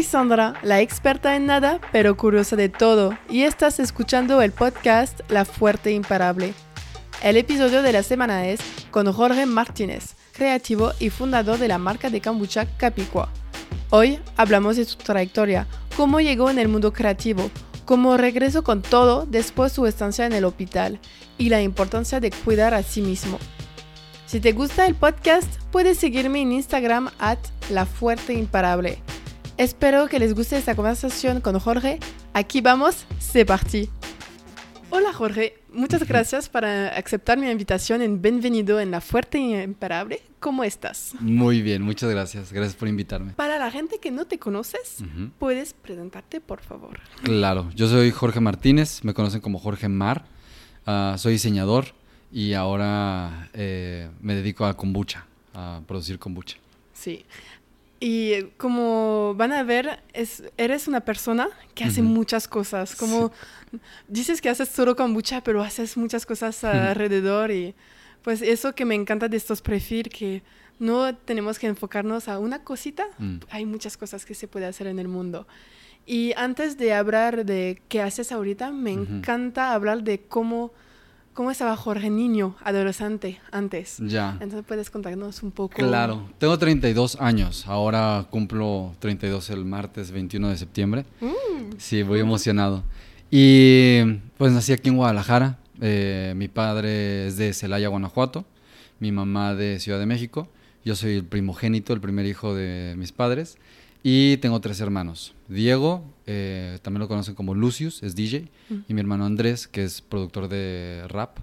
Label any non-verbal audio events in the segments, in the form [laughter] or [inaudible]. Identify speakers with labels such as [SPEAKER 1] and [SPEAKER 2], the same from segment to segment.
[SPEAKER 1] Soy Sandra, la experta en nada, pero curiosa de todo, y estás escuchando el podcast La Fuerte Imparable. El episodio de la semana es con Jorge Martínez, creativo y fundador de la marca de kombucha Capicua. Hoy hablamos de su trayectoria, cómo llegó en el mundo creativo, cómo regresó con todo después de su estancia en el hospital y la importancia de cuidar a sí mismo. Si te gusta el podcast, puedes seguirme en Instagram at La Fuerte Imparable Espero que les guste esta conversación con Jorge. Aquí vamos, c'est parti. Hola Jorge, muchas gracias por aceptar mi invitación en Bienvenido en La Fuerte Imparable. ¿Cómo estás?
[SPEAKER 2] Muy bien, muchas gracias. Gracias por invitarme.
[SPEAKER 1] Para la gente que no te conoces, ¿puedes presentarte, por favor?
[SPEAKER 2] Claro, yo soy Jorge Martínez, me conocen como Jorge Mar. Ah, soy diseñador y ahora eh, me dedico a kombucha, a producir kombucha.
[SPEAKER 1] Sí. Y como van a ver, es, eres una persona que hace muchas cosas. Como dices que haces solo kombucha, pero haces muchas cosas alrededor. Y pues eso que me encanta de estos perfiles, que no tenemos que enfocarnos a una cosita. Mm. Hay muchas cosas que se puede hacer en el mundo. Y antes de hablar de qué haces ahorita, me encanta hablar de cómo ¿Cómo estaba Jorge niño, adolescente, antes?
[SPEAKER 2] Ya.
[SPEAKER 1] Entonces puedes contarnos un poco.
[SPEAKER 2] Claro, tengo 32 años, ahora cumplo 32 el martes 21 de septiembre. Mm. Sí, voy emocionado. Y pues nací aquí en Guadalajara, eh, mi padre es de Celaya, Guanajuato, mi mamá de Ciudad de México, yo soy el primogénito, el primer hijo de mis padres. Y tengo tres hermanos. Diego, eh, también lo conocen como Lucius, es DJ. Y mi hermano Andrés, que es productor de rap.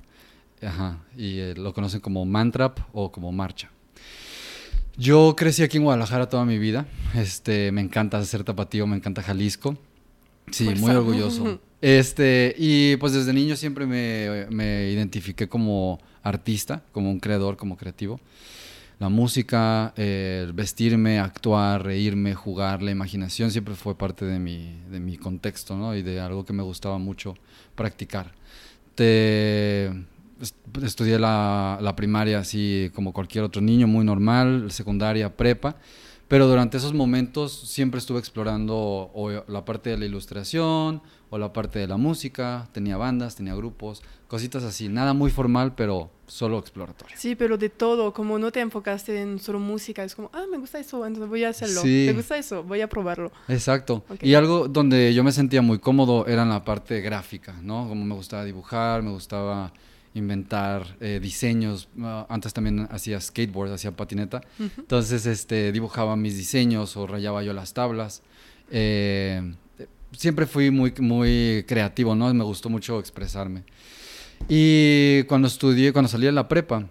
[SPEAKER 2] Ajá, y eh, lo conocen como Mantrap o como Marcha. Yo crecí aquí en Guadalajara toda mi vida. Este, me encanta ser tapatío, me encanta Jalisco. Sí, muy orgulloso. [laughs] Este, y pues desde niño siempre me, me identifiqué como artista, como un creador, como creativo la música, vestirme, actuar, reírme, jugar, la imaginación siempre fue parte de mi, de mi contexto ¿no? y de algo que me gustaba mucho practicar. Te, estudié la, la, primaria así como cualquier otro niño, muy normal, secundaria, prepa, pero durante esos momentos siempre estuve explorando la parte de la ilustración o la parte de la música, tenía bandas, tenía grupos, cositas así, nada muy formal, pero solo exploratorio.
[SPEAKER 1] Sí, pero de todo, como no te enfocaste en solo música, es como, ah, me gusta eso, entonces voy a hacerlo. Me gusta eso, voy a probarlo.
[SPEAKER 2] Exacto. Y algo donde yo me sentía muy cómodo era en la parte gráfica, ¿no? Como me gustaba dibujar, me gustaba inventar eh, diseños. Ah, antes también hacía skateboard, hacía patineta. Entonces, este, dibujaba mis diseños o rayaba yo las tablas. Eh, siempre fui muy, muy creativo, ¿no? Me gustó mucho expresarme. Y cuando estudié, cuando salí de la prepa,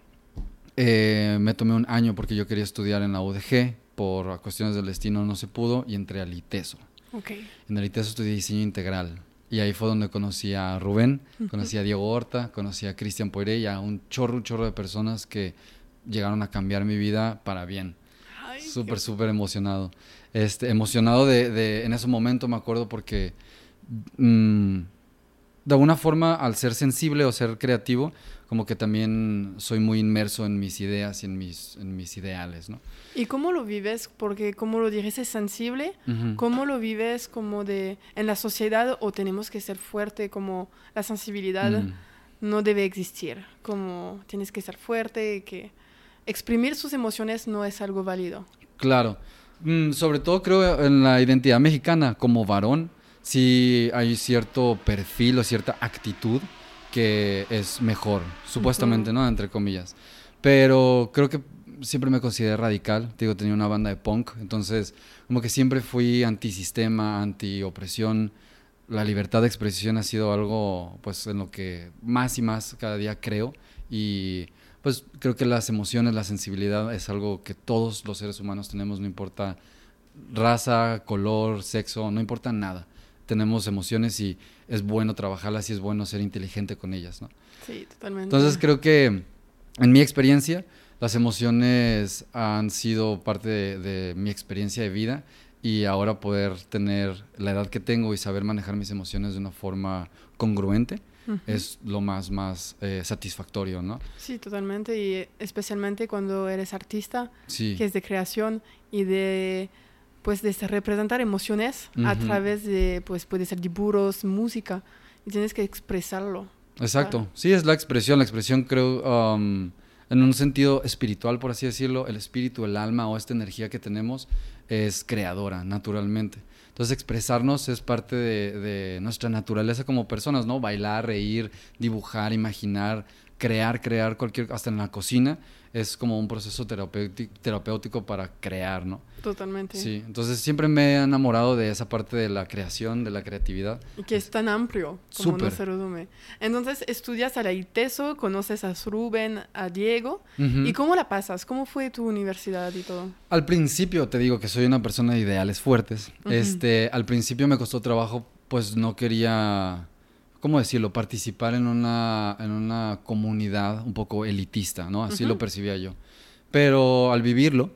[SPEAKER 2] eh, me tomé un año porque yo quería estudiar en la UDG. Por cuestiones del destino no se pudo y entré al ITESO.
[SPEAKER 1] Okay.
[SPEAKER 2] En el ITESO estudié diseño integral. Y ahí fue donde conocí a Rubén, conocí a Diego Horta, conocí a Cristian Poiré y a un chorro, un chorro de personas que llegaron a cambiar mi vida para bien. Súper, súper emocionado. Este, emocionado de, de, en ese momento me acuerdo porque mm, de alguna forma al ser sensible o ser creativo, como que también soy muy inmerso en mis ideas y en mis, en mis ideales, ¿no?
[SPEAKER 1] ¿Y cómo lo vives? Porque como lo dices, sensible, ¿cómo lo vives como de en la sociedad o tenemos que ser fuerte como la sensibilidad mm. no debe existir? Como tienes que ser fuerte, que exprimir sus emociones no es algo válido.
[SPEAKER 2] Claro. Mm, sobre todo creo en la identidad mexicana como varón, sí hay cierto perfil o cierta actitud que es mejor, supuestamente, ¿no? Entre comillas. Pero creo que siempre me consideré radical. Digo, tenía una banda de punk, entonces como que siempre fui antisistema, anti-opresión. La libertad de expresión ha sido algo, pues, en lo que más y más cada día creo. Y pues creo que las emociones, la sensibilidad es algo que todos los seres humanos tenemos, no importa raza, color, sexo, no importa nada tenemos emociones y es bueno trabajarlas y es bueno ser inteligente con ellas, ¿no?
[SPEAKER 1] Sí, totalmente.
[SPEAKER 2] Entonces creo que en mi experiencia las emociones han sido parte de, mi experiencia de vida y ahora poder tener la edad que tengo y saber manejar mis emociones de una forma congruente es lo más, más eh, satisfactorio, ¿no?
[SPEAKER 1] Sí, totalmente y especialmente cuando eres artista, que es de creación y de pues de representar emociones a
[SPEAKER 2] Ujú.
[SPEAKER 1] través de, pues puede ser dibujos, música, y tienes que expresarlo.
[SPEAKER 2] Exacto. Sí, es la expresión. La expresión creo um, en un sentido espiritual, por así decirlo. El espíritu, el alma o esta energía que tenemos es creadora, naturalmente. Entonces expresarnos es parte de, de nuestra naturaleza como personas, ¿no? Bailar, reír, dibujar, imaginar, crear, crear cualquier, hasta en la cocina, es como un proceso terapéutico, terapéutico para crear, ¿no?
[SPEAKER 1] Totalmente.
[SPEAKER 2] Sí, entonces siempre me he enamorado de esa parte de la creación, de la creatividad.
[SPEAKER 1] Y que es tan amplio como no
[SPEAKER 2] Súper.
[SPEAKER 1] se resume. Entonces estudias a la ITESO, conoces a Rubén, a Diego. ¿Y cómo la pasas? ¿Cómo fue tu universidad y todo?
[SPEAKER 2] Al principio te digo que soy una persona de ideales fuertes. Este, al principio me costó trabajo, pues no quería, ¿cómo decirlo? Participar en una, en una comunidad un poco elitista, ¿no? Así lo percibía yo. Pero al vivirlo,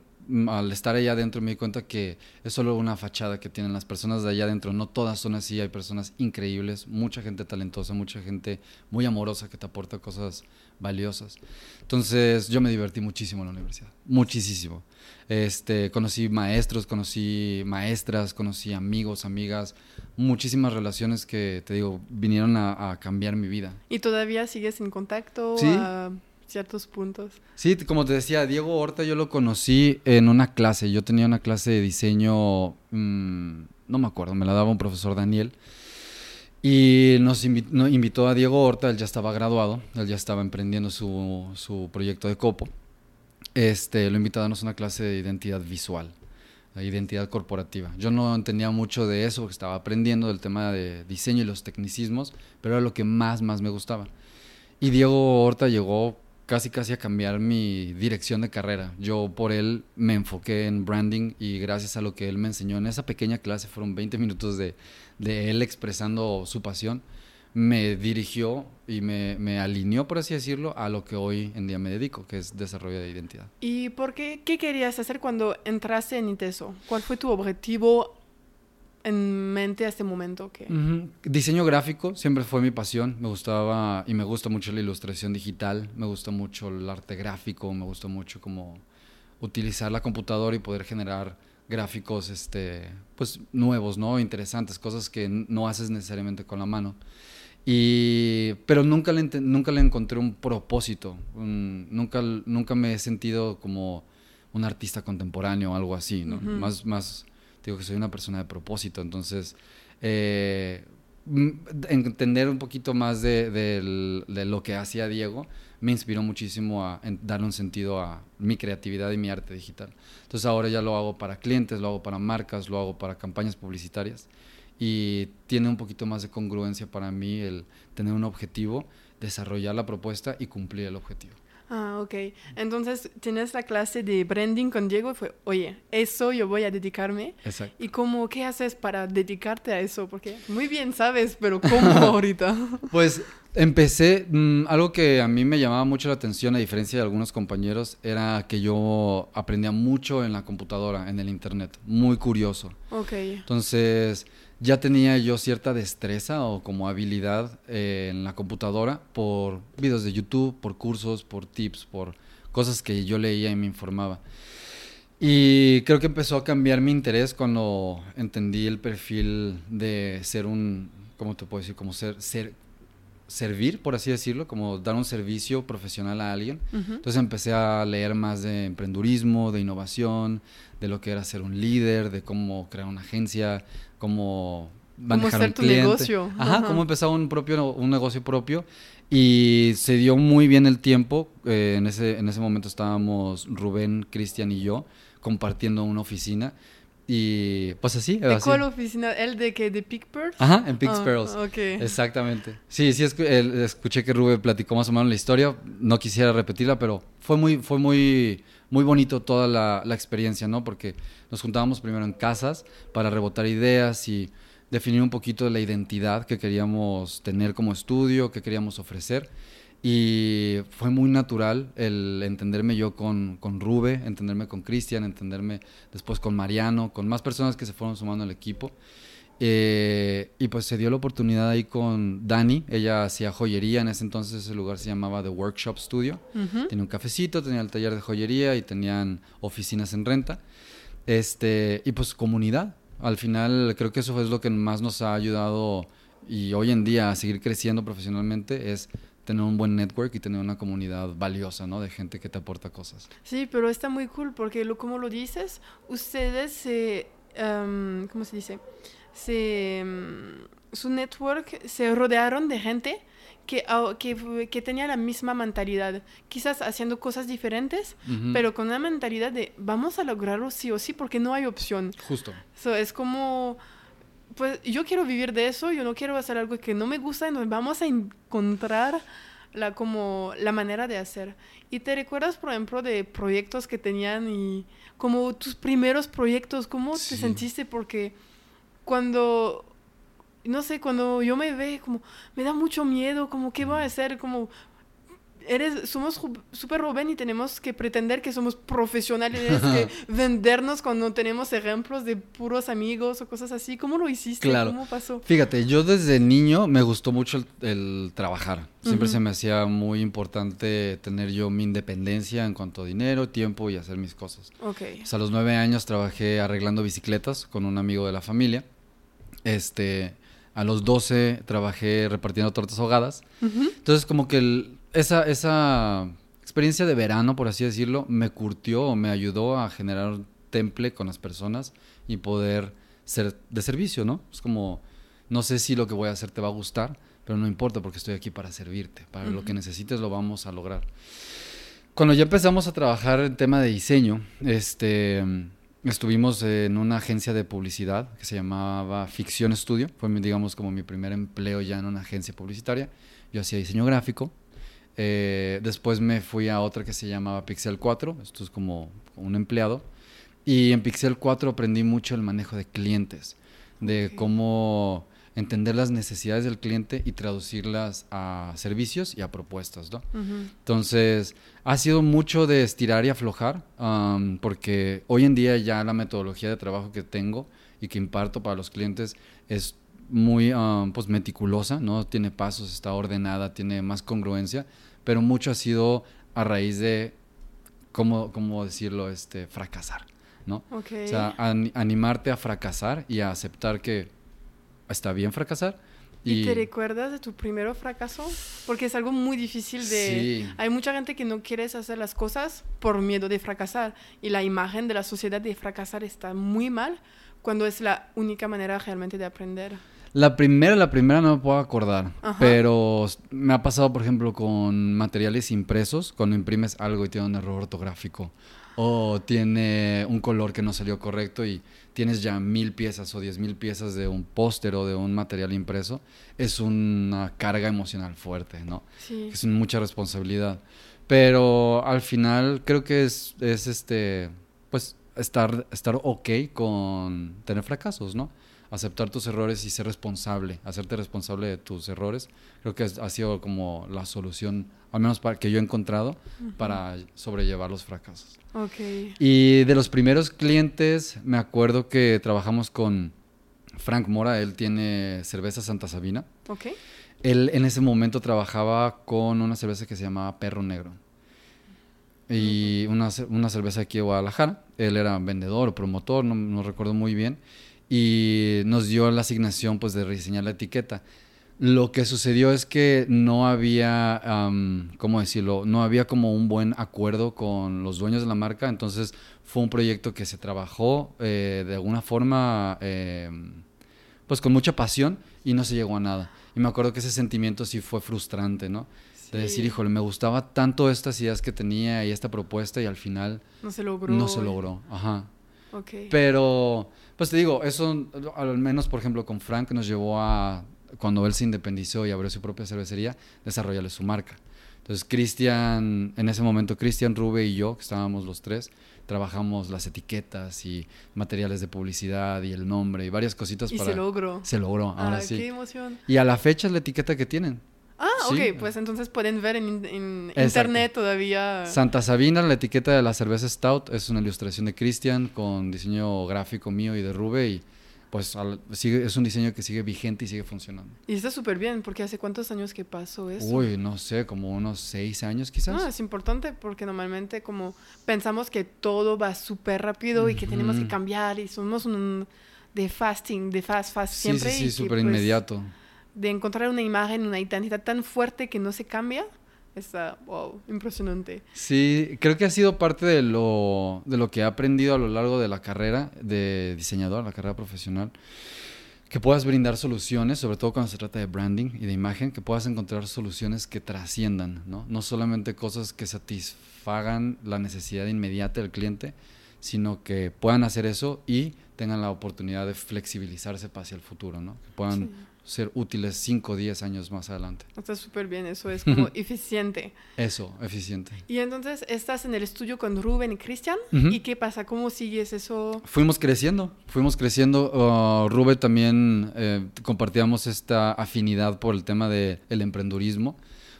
[SPEAKER 2] al estar allá adentro me di cuenta que es solo una fachada que tienen las personas de allá adentro. No todas son así, hay personas increíbles, mucha gente talentosa, mucha gente muy amorosa que te aporta cosas valiosas. Entonces yo me divertí muchísimo en la universidad, muchísimo. Este, conocí maestros, conocí maestras, conocí amigos, amigas, muchísimas relaciones que te digo vinieron a, a cambiar mi vida.
[SPEAKER 1] ¿Y todavía sigues en contacto
[SPEAKER 2] Sí.
[SPEAKER 1] a ciertos puntos?
[SPEAKER 2] Sí, como te decía, Diego Horta yo lo conocí en una clase. Yo tenía una clase de diseño, mm, no me acuerdo, me la daba un profesor Daniel. Y nos invi- no- invitó a Diego Horta, él ya estaba graduado, él ya estaba emprendiendo su, su proyecto de copo. Este, lo invitó a darnos una clase de identidad visual, de identidad corporativa. Yo no entendía mucho de eso, porque estaba aprendiendo del tema de diseño y los tecnicismos, pero era lo que más, más me gustaba. Y Diego Horta llegó casi casi a cambiar mi dirección de carrera. Yo por él me enfoqué en branding y gracias a lo que él me enseñó en esa pequeña clase, fueron 20 minutos de, de él expresando su pasión, me dirigió y me, me alineó, por así decirlo, a lo que hoy en día me dedico, que es desarrollo de identidad.
[SPEAKER 1] ¿Y por qué? ¿Qué querías hacer cuando entraste en ITESO? ¿Cuál fue tu objetivo en mente a este momento? que.
[SPEAKER 2] Diseño gráfico siempre fue mi pasión. Me gustaba y me gusta mucho la ilustración digital. Me gusta mucho el arte gráfico. Me gusta mucho como utilizar la computadora y poder generar gráficos, este, pues nuevos, ¿no? Interesantes, cosas que no haces necesariamente con la mano. Y, pero nunca le, nunca le encontré un propósito. un- nunca, nunca me he sentido como un artista contemporáneo o algo así, ¿no? Más, más, digo que soy una persona de propósito. Entonces, eh, entender un poquito más de, de lo que hacía Diego me inspiró muchísimo a darle un sentido a mi creatividad y mi arte digital. Entonces ahora ya lo hago para clientes, lo hago para marcas, lo hago para campañas publicitarias y tiene un poquito más de congruencia para mí el tener un objetivo, desarrollar la propuesta y cumplir el objetivo.
[SPEAKER 1] Ah, ok. Entonces, tienes la clase de branding con Diego y fue, oye, eso yo voy a dedicarme.
[SPEAKER 2] Exacto.
[SPEAKER 1] ¿Y cómo, qué haces para dedicarte a eso? Porque muy bien sabes, pero ¿cómo [laughs] ahorita?
[SPEAKER 2] Pues empecé, mm, algo que a mí me llamaba mucho la atención, a diferencia de algunos compañeros, era que yo aprendía mucho en la computadora, en el internet, muy curioso.
[SPEAKER 1] ok.
[SPEAKER 2] Entonces ya tenía yo cierta destreza o como habilidad eh, en la computadora por videos de YouTube, por cursos, por tips, por cosas que yo leía y me informaba. Y creo que empezó a cambiar mi interés cuando entendí el perfil de ser un, ¿cómo te puedo decir? Como ser, ser servir, por así decirlo, como dar un servicio profesional a alguien. Entonces empecé a leer más de emprendurismo, de innovación, de lo que era ser un líder, de cómo crear una agencia, cómo manejar
[SPEAKER 1] ser
[SPEAKER 2] un
[SPEAKER 1] tu
[SPEAKER 2] cliente.
[SPEAKER 1] negocio.
[SPEAKER 2] Ajá,
[SPEAKER 1] Ajá.
[SPEAKER 2] cómo empezar un propio un negocio propio y se dio muy bien el tiempo. eh, en ese en ese momento estábamos Rubén, Cristian y yo compartiendo una oficina y pues así.
[SPEAKER 1] ¿De
[SPEAKER 2] así.
[SPEAKER 1] cuál oficina? ¿El de que de Pickbird?
[SPEAKER 2] Ajá, en Pix
[SPEAKER 1] Ah,
[SPEAKER 2] Pearls.
[SPEAKER 1] ok.
[SPEAKER 2] Exactamente. Sí, sí, escu- el- escuché que Rube platicó más o menos la historia. No quisiera repetirla, pero fue muy, fue muy, muy bonito toda la, la experiencia, ¿no? Porque nos juntábamos primero en casas para rebotar ideas y definir un poquito la identidad que queríamos tener como estudio, que queríamos ofrecer. Y fue muy natural el entenderme yo con, con Rube, entenderme con Cristian, entenderme después con Mariano, con más personas que se fueron sumando al equipo. Eh, y pues se dio la oportunidad ahí con Dani, ella hacía joyería, en ese entonces ese lugar se llamaba The Workshop Studio,
[SPEAKER 1] Ujú.
[SPEAKER 2] tenía un cafecito, tenía el taller de joyería y tenían oficinas en renta. Este, y pues comunidad. Al final creo que eso es lo que más nos ha ayudado y hoy en día a seguir creciendo profesionalmente es tener un buen network y tener una comunidad valiosa, ¿no? De gente que te aporta cosas.
[SPEAKER 1] Sí, pero está muy cool porque lo, como lo dices, ustedes se, em, ¿cómo se dice? Se, em, su network se rodearon de gente que, que, que, tenía la misma mentalidad, quizás haciendo cosas diferentes, pero con una mentalidad de vamos a lograrlo sí o sí porque no hay opción.
[SPEAKER 2] Justo.
[SPEAKER 1] So, es como pues yo quiero vivir de eso, yo no quiero hacer algo que no me gusta, entonces vamos a encontrar la, como, la manera de hacer. ¿Y te recuerdas, por ejemplo, de proyectos que tenían y como tus primeros proyectos, cómo te sentiste? Porque cuando, no sé, cuando yo me ve, como, me da mucho miedo, como, ¿qué voy a hacer? Como, eres, somos súper joven y tenemos que pretender que somos profesionales, que [laughs] vendernos cuando tenemos ejemplos de puros amigos o cosas así. ¿Cómo lo hiciste?
[SPEAKER 2] Claro.
[SPEAKER 1] ¿Cómo pasó?
[SPEAKER 2] Fíjate, yo desde niño me gustó mucho el, trabajar. Siempre se me hacía muy importante tener yo mi independencia en cuanto a dinero, tiempo y hacer mis cosas.
[SPEAKER 1] Ok.
[SPEAKER 2] a los nueve años trabajé arreglando bicicletas con un amigo de la familia. Este, a los doce trabajé repartiendo tortas ahogadas. Entonces, como que el, esa, esa experiencia de verano, por así decirlo, me curtió o me ayudó a generar un temple con las personas y poder ser de servicio, ¿no? Es como, no sé si lo que voy a hacer te va a gustar, pero no importa porque estoy aquí para servirte, para lo que necesites lo vamos a lograr. Cuando ya empezamos a trabajar en tema de diseño, este, estuvimos en una agencia de publicidad que se llamaba Ficción Studio, fue digamos como mi primer empleo ya en una agencia publicitaria. Yo hacía diseño gráfico, eh, después me fui a otra que se llamaba Pixel 4, esto es como un empleado. Y en Pixel 4 aprendí mucho el manejo de clientes, de cómo entender las necesidades del cliente y traducirlas a servicios y a propuestas, ¿no? Entonces, ha sido mucho de estirar y aflojar, porque hoy en día ya la metodología de trabajo que tengo y que imparto para los clientes es muy pues, meticulosa, ¿no? Tiene pasos, está ordenada, tiene más congruencia, pero mucho ha sido a raíz de, ¿cómo, cómo decirlo? Este, fracasar, ¿no? O sea, animarte a fracasar y a aceptar que está bien fracasar.
[SPEAKER 1] Y... te recuerdas de tu primer fracaso? Porque es algo muy difícil de... Hay mucha gente que no quiere hacer las cosas por miedo de fracasar y la imagen de la sociedad de fracasar está muy mal cuando es la única manera realmente de aprender.
[SPEAKER 2] La primera, la primera no me puedo acordar, pero me ha pasado, por ejemplo, con materiales impresos, cuando imprimes algo y tiene un error ortográfico o tiene un color que no salió correcto y tienes ya mil piezas o diez mil piezas de un póster o de un material impreso, es una carga emocional fuerte, ¿no?
[SPEAKER 1] Sí.
[SPEAKER 2] Es mucha responsabilidad. Pero al final creo que es, es este, pues, estar, estar ok con tener fracasos, ¿no? Aceptar tus errores y ser responsable, hacerte responsable de tus errores, creo que ha sido como la solución, al menos para que yo he encontrado, para sobrellevar los fracasos.
[SPEAKER 1] Okay.
[SPEAKER 2] Y de los primeros clientes, me acuerdo que trabajamos con Frank Mora, él tiene cerveza Santa Sabina.
[SPEAKER 1] Okay.
[SPEAKER 2] Él en ese momento trabajaba con una cerveza que se llamaba Perro Negro. Y una, una cerveza aquí de Guadalajara. Él era vendedor o promotor, no, no recuerdo muy bien y nos dio la asignación pues de rediseñar la etiqueta. Lo que sucedió es que no había, ¿cómo decirlo? No había como un buen acuerdo con los dueños de la marca, entonces fue un proyecto que se trabajó eh, de alguna forma, em, pues con mucha pasión y no se llegó a nada. Y me acuerdo que ese sentimiento sí fue frustrante, ¿no? De decir, híjole, me gustaba tanto estas ideas que tenía y esta propuesta y al final...
[SPEAKER 1] No se logró.
[SPEAKER 2] No se logró, ajá.
[SPEAKER 1] Okay.
[SPEAKER 2] Pero pues te digo, eso al menos, por ejemplo, con Frank nos llevó a, cuando él se independizó y abrió su propia cervecería, desarrollarle su marca. Entonces, Cristian, en ese momento, Cristian, Rube y yo, que estábamos los tres, trabajamos las etiquetas y materiales de publicidad y el nombre y varias cositas
[SPEAKER 1] y
[SPEAKER 2] para...
[SPEAKER 1] se logró.
[SPEAKER 2] Se logró, ahora
[SPEAKER 1] ah,
[SPEAKER 2] sí.
[SPEAKER 1] qué emoción.
[SPEAKER 2] Y a la fecha es la etiqueta que tienen.
[SPEAKER 1] Ah, ok, pues entonces pueden ver en, internet todavía.
[SPEAKER 2] Santa Sabina, la etiqueta de la cerveza Stout, es una ilustración de Christian con diseño gráfico mío y de Rube y pues sigue, es un diseño que sigue vigente y sigue funcionando.
[SPEAKER 1] Y está súper bien, porque hace cuántos años que pasó eso.
[SPEAKER 2] Uy, no sé, como unos seis años quizás.
[SPEAKER 1] No, es importante porque normalmente como pensamos que todo va súper rápido y que tenemos que cambiar y somos un de fasting, de fast, fast siempre.
[SPEAKER 2] Sí, sí, súper pues, inmediato.
[SPEAKER 1] De encontrar una imagen, una identidad tan fuerte que no se cambia, está, wow, impresionante.
[SPEAKER 2] Sí, creo que ha sido parte de lo, de lo que he aprendido a lo largo de la carrera de diseñador, la carrera profesional. Que puedas brindar soluciones, sobre todo cuando se trata de branding y de imagen, que puedas encontrar soluciones que trasciendan, ¿no? No solamente cosas que satisfagan la necesidad inmediata del cliente, sino que puedan hacer eso y tengan la oportunidad de flexibilizarse hacia el futuro, ¿no? Que puedan ser útiles 5 o 10 años más adelante.
[SPEAKER 1] Está súper bien, eso es [laughs] como eficiente.
[SPEAKER 2] Eso, eficiente.
[SPEAKER 1] Y entonces estás en el estudio con Rubén y Cristian. ¿Y qué pasa? ¿Cómo sigues eso?
[SPEAKER 2] Fuimos creciendo, fuimos creciendo. Uh, Rubén también eh, compartíamos esta afinidad por el tema del el emprendurismo.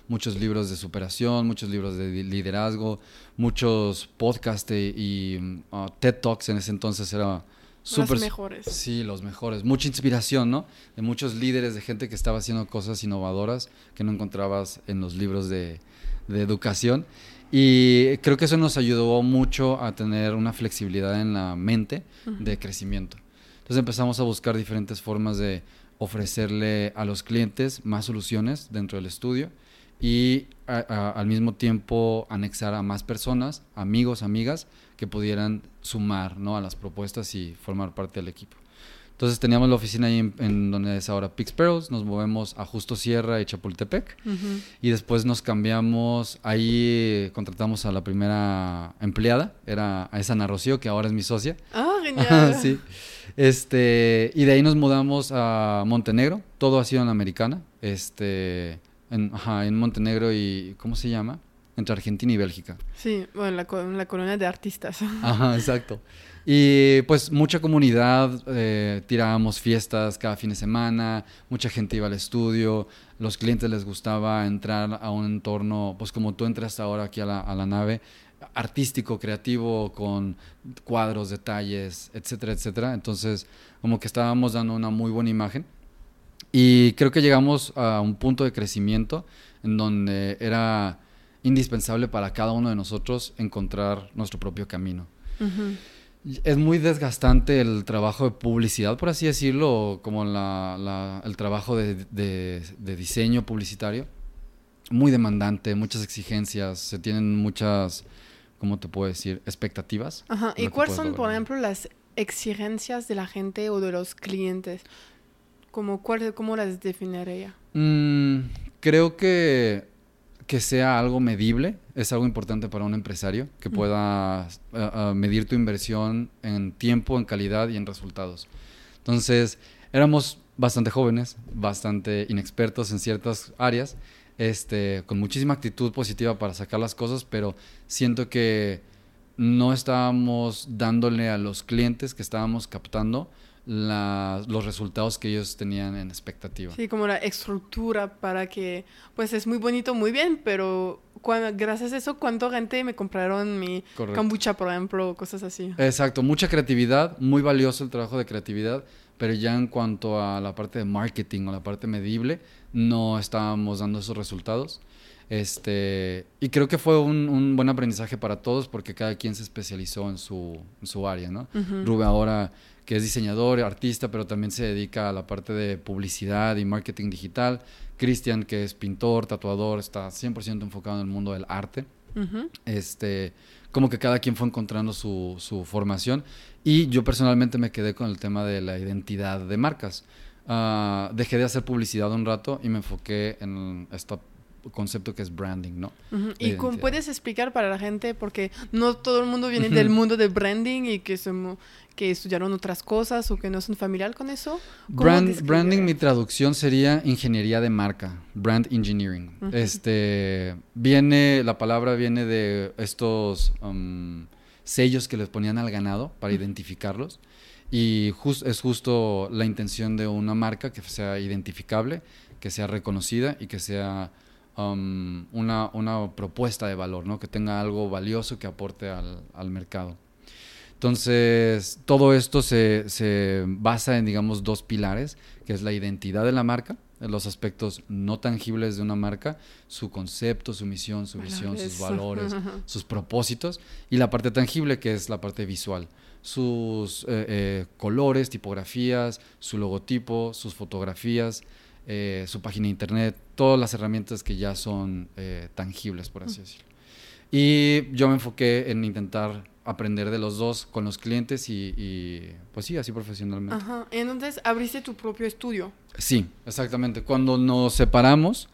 [SPEAKER 2] Muchos libros de superación, muchos libros de liderazgo, muchos podcasts y uh, TED Talks en ese entonces era
[SPEAKER 1] los mejores.
[SPEAKER 2] Sí, los mejores. Mucha inspiración, ¿no? De muchos líderes, de gente que estaba haciendo cosas innovadoras que no encontrabas en los libros de, educación. Y creo que eso nos ayudó mucho a tener una flexibilidad en la mente de crecimiento. Entonces empezamos a buscar diferentes formas de ofrecerle a los clientes más soluciones dentro del estudio y al mismo tiempo anexar a más personas, amigos, amigas, que pudieran sumar ¿no? a las propuestas y formar parte del equipo. Entonces teníamos la oficina ahí en, donde es ahora Pixperos, nos movemos a Justo Sierra y Chapultepec y después nos cambiamos, ahí contratamos a la primera empleada, era a esa Ana Rocío, que ahora es mi socia.
[SPEAKER 1] Ah, [laughs] genial.
[SPEAKER 2] sí. Este, y de ahí nos mudamos a Montenegro, todo ha sido en Americana, este, en, ajá, en Montenegro y, ¿cómo se llama? Entre Argentina y Bélgica.
[SPEAKER 1] Sí, bueno, la, la colonia de artistas. [laughs]
[SPEAKER 2] Ajá, exacto. Y pues mucha comunidad, eh, tirábamos fiestas cada fin de semana, mucha gente iba al estudio, los clientes les gustaba entrar a un entorno, pues como tú entras ahora aquí a la, a la nave, artístico, creativo, con cuadros, detalles, etcétera, etcétera. Entonces, como que estábamos dando una muy buena imagen. Y creo que llegamos a un punto de crecimiento en donde era indispensable para cada uno de nosotros encontrar nuestro propio camino. Es muy desgastante el trabajo de publicidad, por así decirlo, como el trabajo de, diseño publicitario. Muy demandante, muchas exigencias, se tienen muchas, ¿cómo te puedo decir? Expectativas.
[SPEAKER 1] ¿Y cuáles son, por ejemplo, las exigencias de la gente o de los clientes? ¿Cómo, cuál, cómo las definiría?
[SPEAKER 2] Mm, creo que que sea algo medible es algo importante para un empresario, que pueda eh, eh, medir tu inversión en tiempo, en calidad y en resultados. Entonces, éramos bastante jóvenes, bastante inexpertos en ciertas áreas, este, con muchísima actitud positiva para sacar las cosas, pero siento que no estábamos dándole a los clientes que estábamos captando los resultados que ellos tenían en expectativa.
[SPEAKER 1] Sí, como la estructura para que, pues es muy bonito, muy bien, pero gracias a eso, ¿cuánta gente me compraron mi kombucha, por ejemplo, cosas así?
[SPEAKER 2] Exacto, mucha creatividad, muy valioso el trabajo de creatividad, pero ya en cuanto a la parte de marketing o la parte medible, no estábamos dando esos resultados. Este, y creo que fue un, buen aprendizaje para todos porque cada quien se especializó en su, en su área, ¿no? Rube ahora que es diseñador, artista, pero también se dedica a la parte de publicidad y marketing digital. Cristian, que es pintor, tatuador, está 100% enfocado en el mundo del arte. este, como que cada quien fue encontrando su, su, formación. Y yo personalmente me quedé con el tema de la identidad de marcas. Uh, dejé de hacer publicidad un rato y me enfoqué en esta concepto que es branding, ¿no?
[SPEAKER 1] ¿Y cómo puedes explicar para la gente? Porque no todo el mundo viene del mundo de branding y que, que estudiaron otras cosas o que no son familiar con eso.
[SPEAKER 2] branding, mi traducción sería ingeniería de marca, brand engineering. Este viene, la palabra viene de estos um, sellos que les ponían al ganado para identificarlos. Y es justo la intención de una marca que sea identificable, que sea reconocida y que sea Um, una, una, propuesta de valor, ¿no? que tenga algo valioso que aporte al, al, mercado. Entonces, todo esto se, se basa en, digamos, dos pilares, que es la identidad de la marca, los aspectos no tangibles de una marca, su concepto, su misión, su visión, sus valores, [laughs] sus propósitos, y la parte tangible, que es la parte visual, sus eh, eh, colores, tipografías, su logotipo, sus fotografías, eh, su página de internet, todas las herramientas que ya son tangibles, por así decirlo. Y yo me enfoqué en intentar aprender de los dos con los clientes y, pues sí, así profesionalmente.
[SPEAKER 1] Ajá. Entonces abriste tu propio estudio.
[SPEAKER 2] Sí, exactamente. Cuando nos separamos,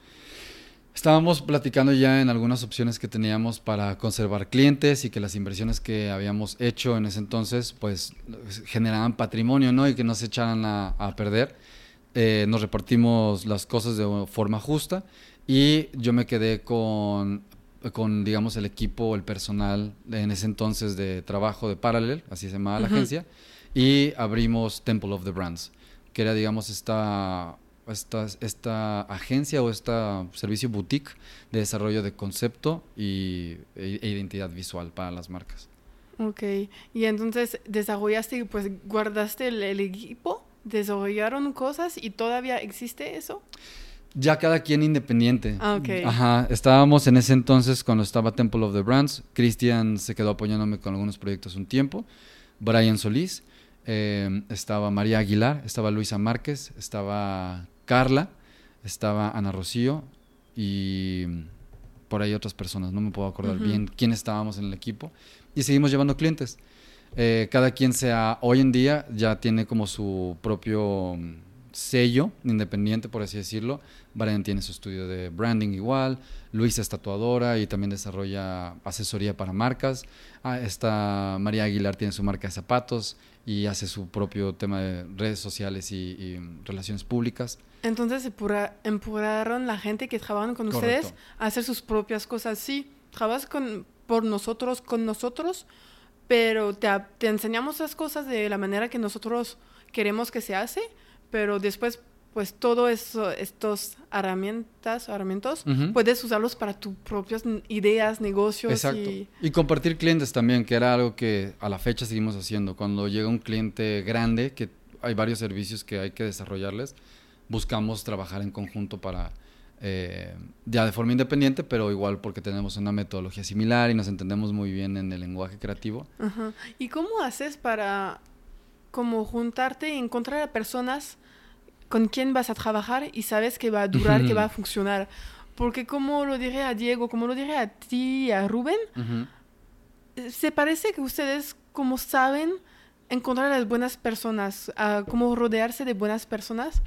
[SPEAKER 2] estábamos platicando ya en algunas opciones que teníamos para conservar clientes y que las inversiones que habíamos hecho en ese entonces, pues generaban patrimonio, ¿no? Y que no se echaran a, perder. Eh, nos repartimos las cosas de forma justa y yo me quedé con con, digamos, el equipo, el personal en ese entonces de trabajo de Parallel, así se llamaba la agencia, y abrimos Temple of the Brands, que era, digamos, esta, esta, esta agencia o este servicio boutique de desarrollo de concepto y, e, e, identidad visual para las marcas.
[SPEAKER 1] Ok, y entonces desarrollaste, pues guardaste el equipo, desarrollaron cosas y todavía existe eso.
[SPEAKER 2] Ya cada quien independiente.
[SPEAKER 1] Ah, ok.
[SPEAKER 2] Ajá. Estábamos en ese entonces cuando estaba Temple of the Brands. Christian se quedó apoyándome con algunos proyectos un tiempo. Brian Solís. Eh, estaba María Aguilar. Estaba Luisa Márquez. Estaba Carla. Estaba Ana Rocío. Y por ahí otras personas. No me puedo acordar bien quién estábamos en el equipo. Y seguimos llevando clientes. Eh, cada quien sea, hoy en día ya tiene como su propio sello independiente, por así decirlo. Brian tiene su estudio de branding igual, Luisa es tatuadora y también desarrolla asesoría para marcas. Ah, esta María Aguilar tiene su marca de zapatos y hace su propio tema de redes sociales y, relaciones públicas.
[SPEAKER 1] Entonces empujraron la gente que trabajan con ustedes a hacer sus propias cosas. Sí, trabajas con, por nosotros, con nosotros, pero te, te enseñamos las cosas de la manera que nosotros queremos que se hace pero después pues todo eso, estos herramientas, herramientas, puedes usarlos para tus propias ideas, negocios.
[SPEAKER 2] Exacto. Y... compartir clientes también, que era algo que a la fecha seguimos haciendo. Cuando llega un cliente grande, que hay varios servicios que hay que desarrollarles, buscamos trabajar en conjunto para, eh, ya de forma independiente, pero igual porque tenemos una metodología similar y nos entendemos muy bien en el lenguaje creativo.
[SPEAKER 1] ¿Y cómo haces para como juntarte y encontrar a personas con quien vas a trabajar y sabes que va a durar, que va a funcionar. Porque como lo dije a Diego, como lo dije a ti y a Rubén, se parece que ustedes como saben encontrar a las buenas personas, a cómo rodearse de buenas personas.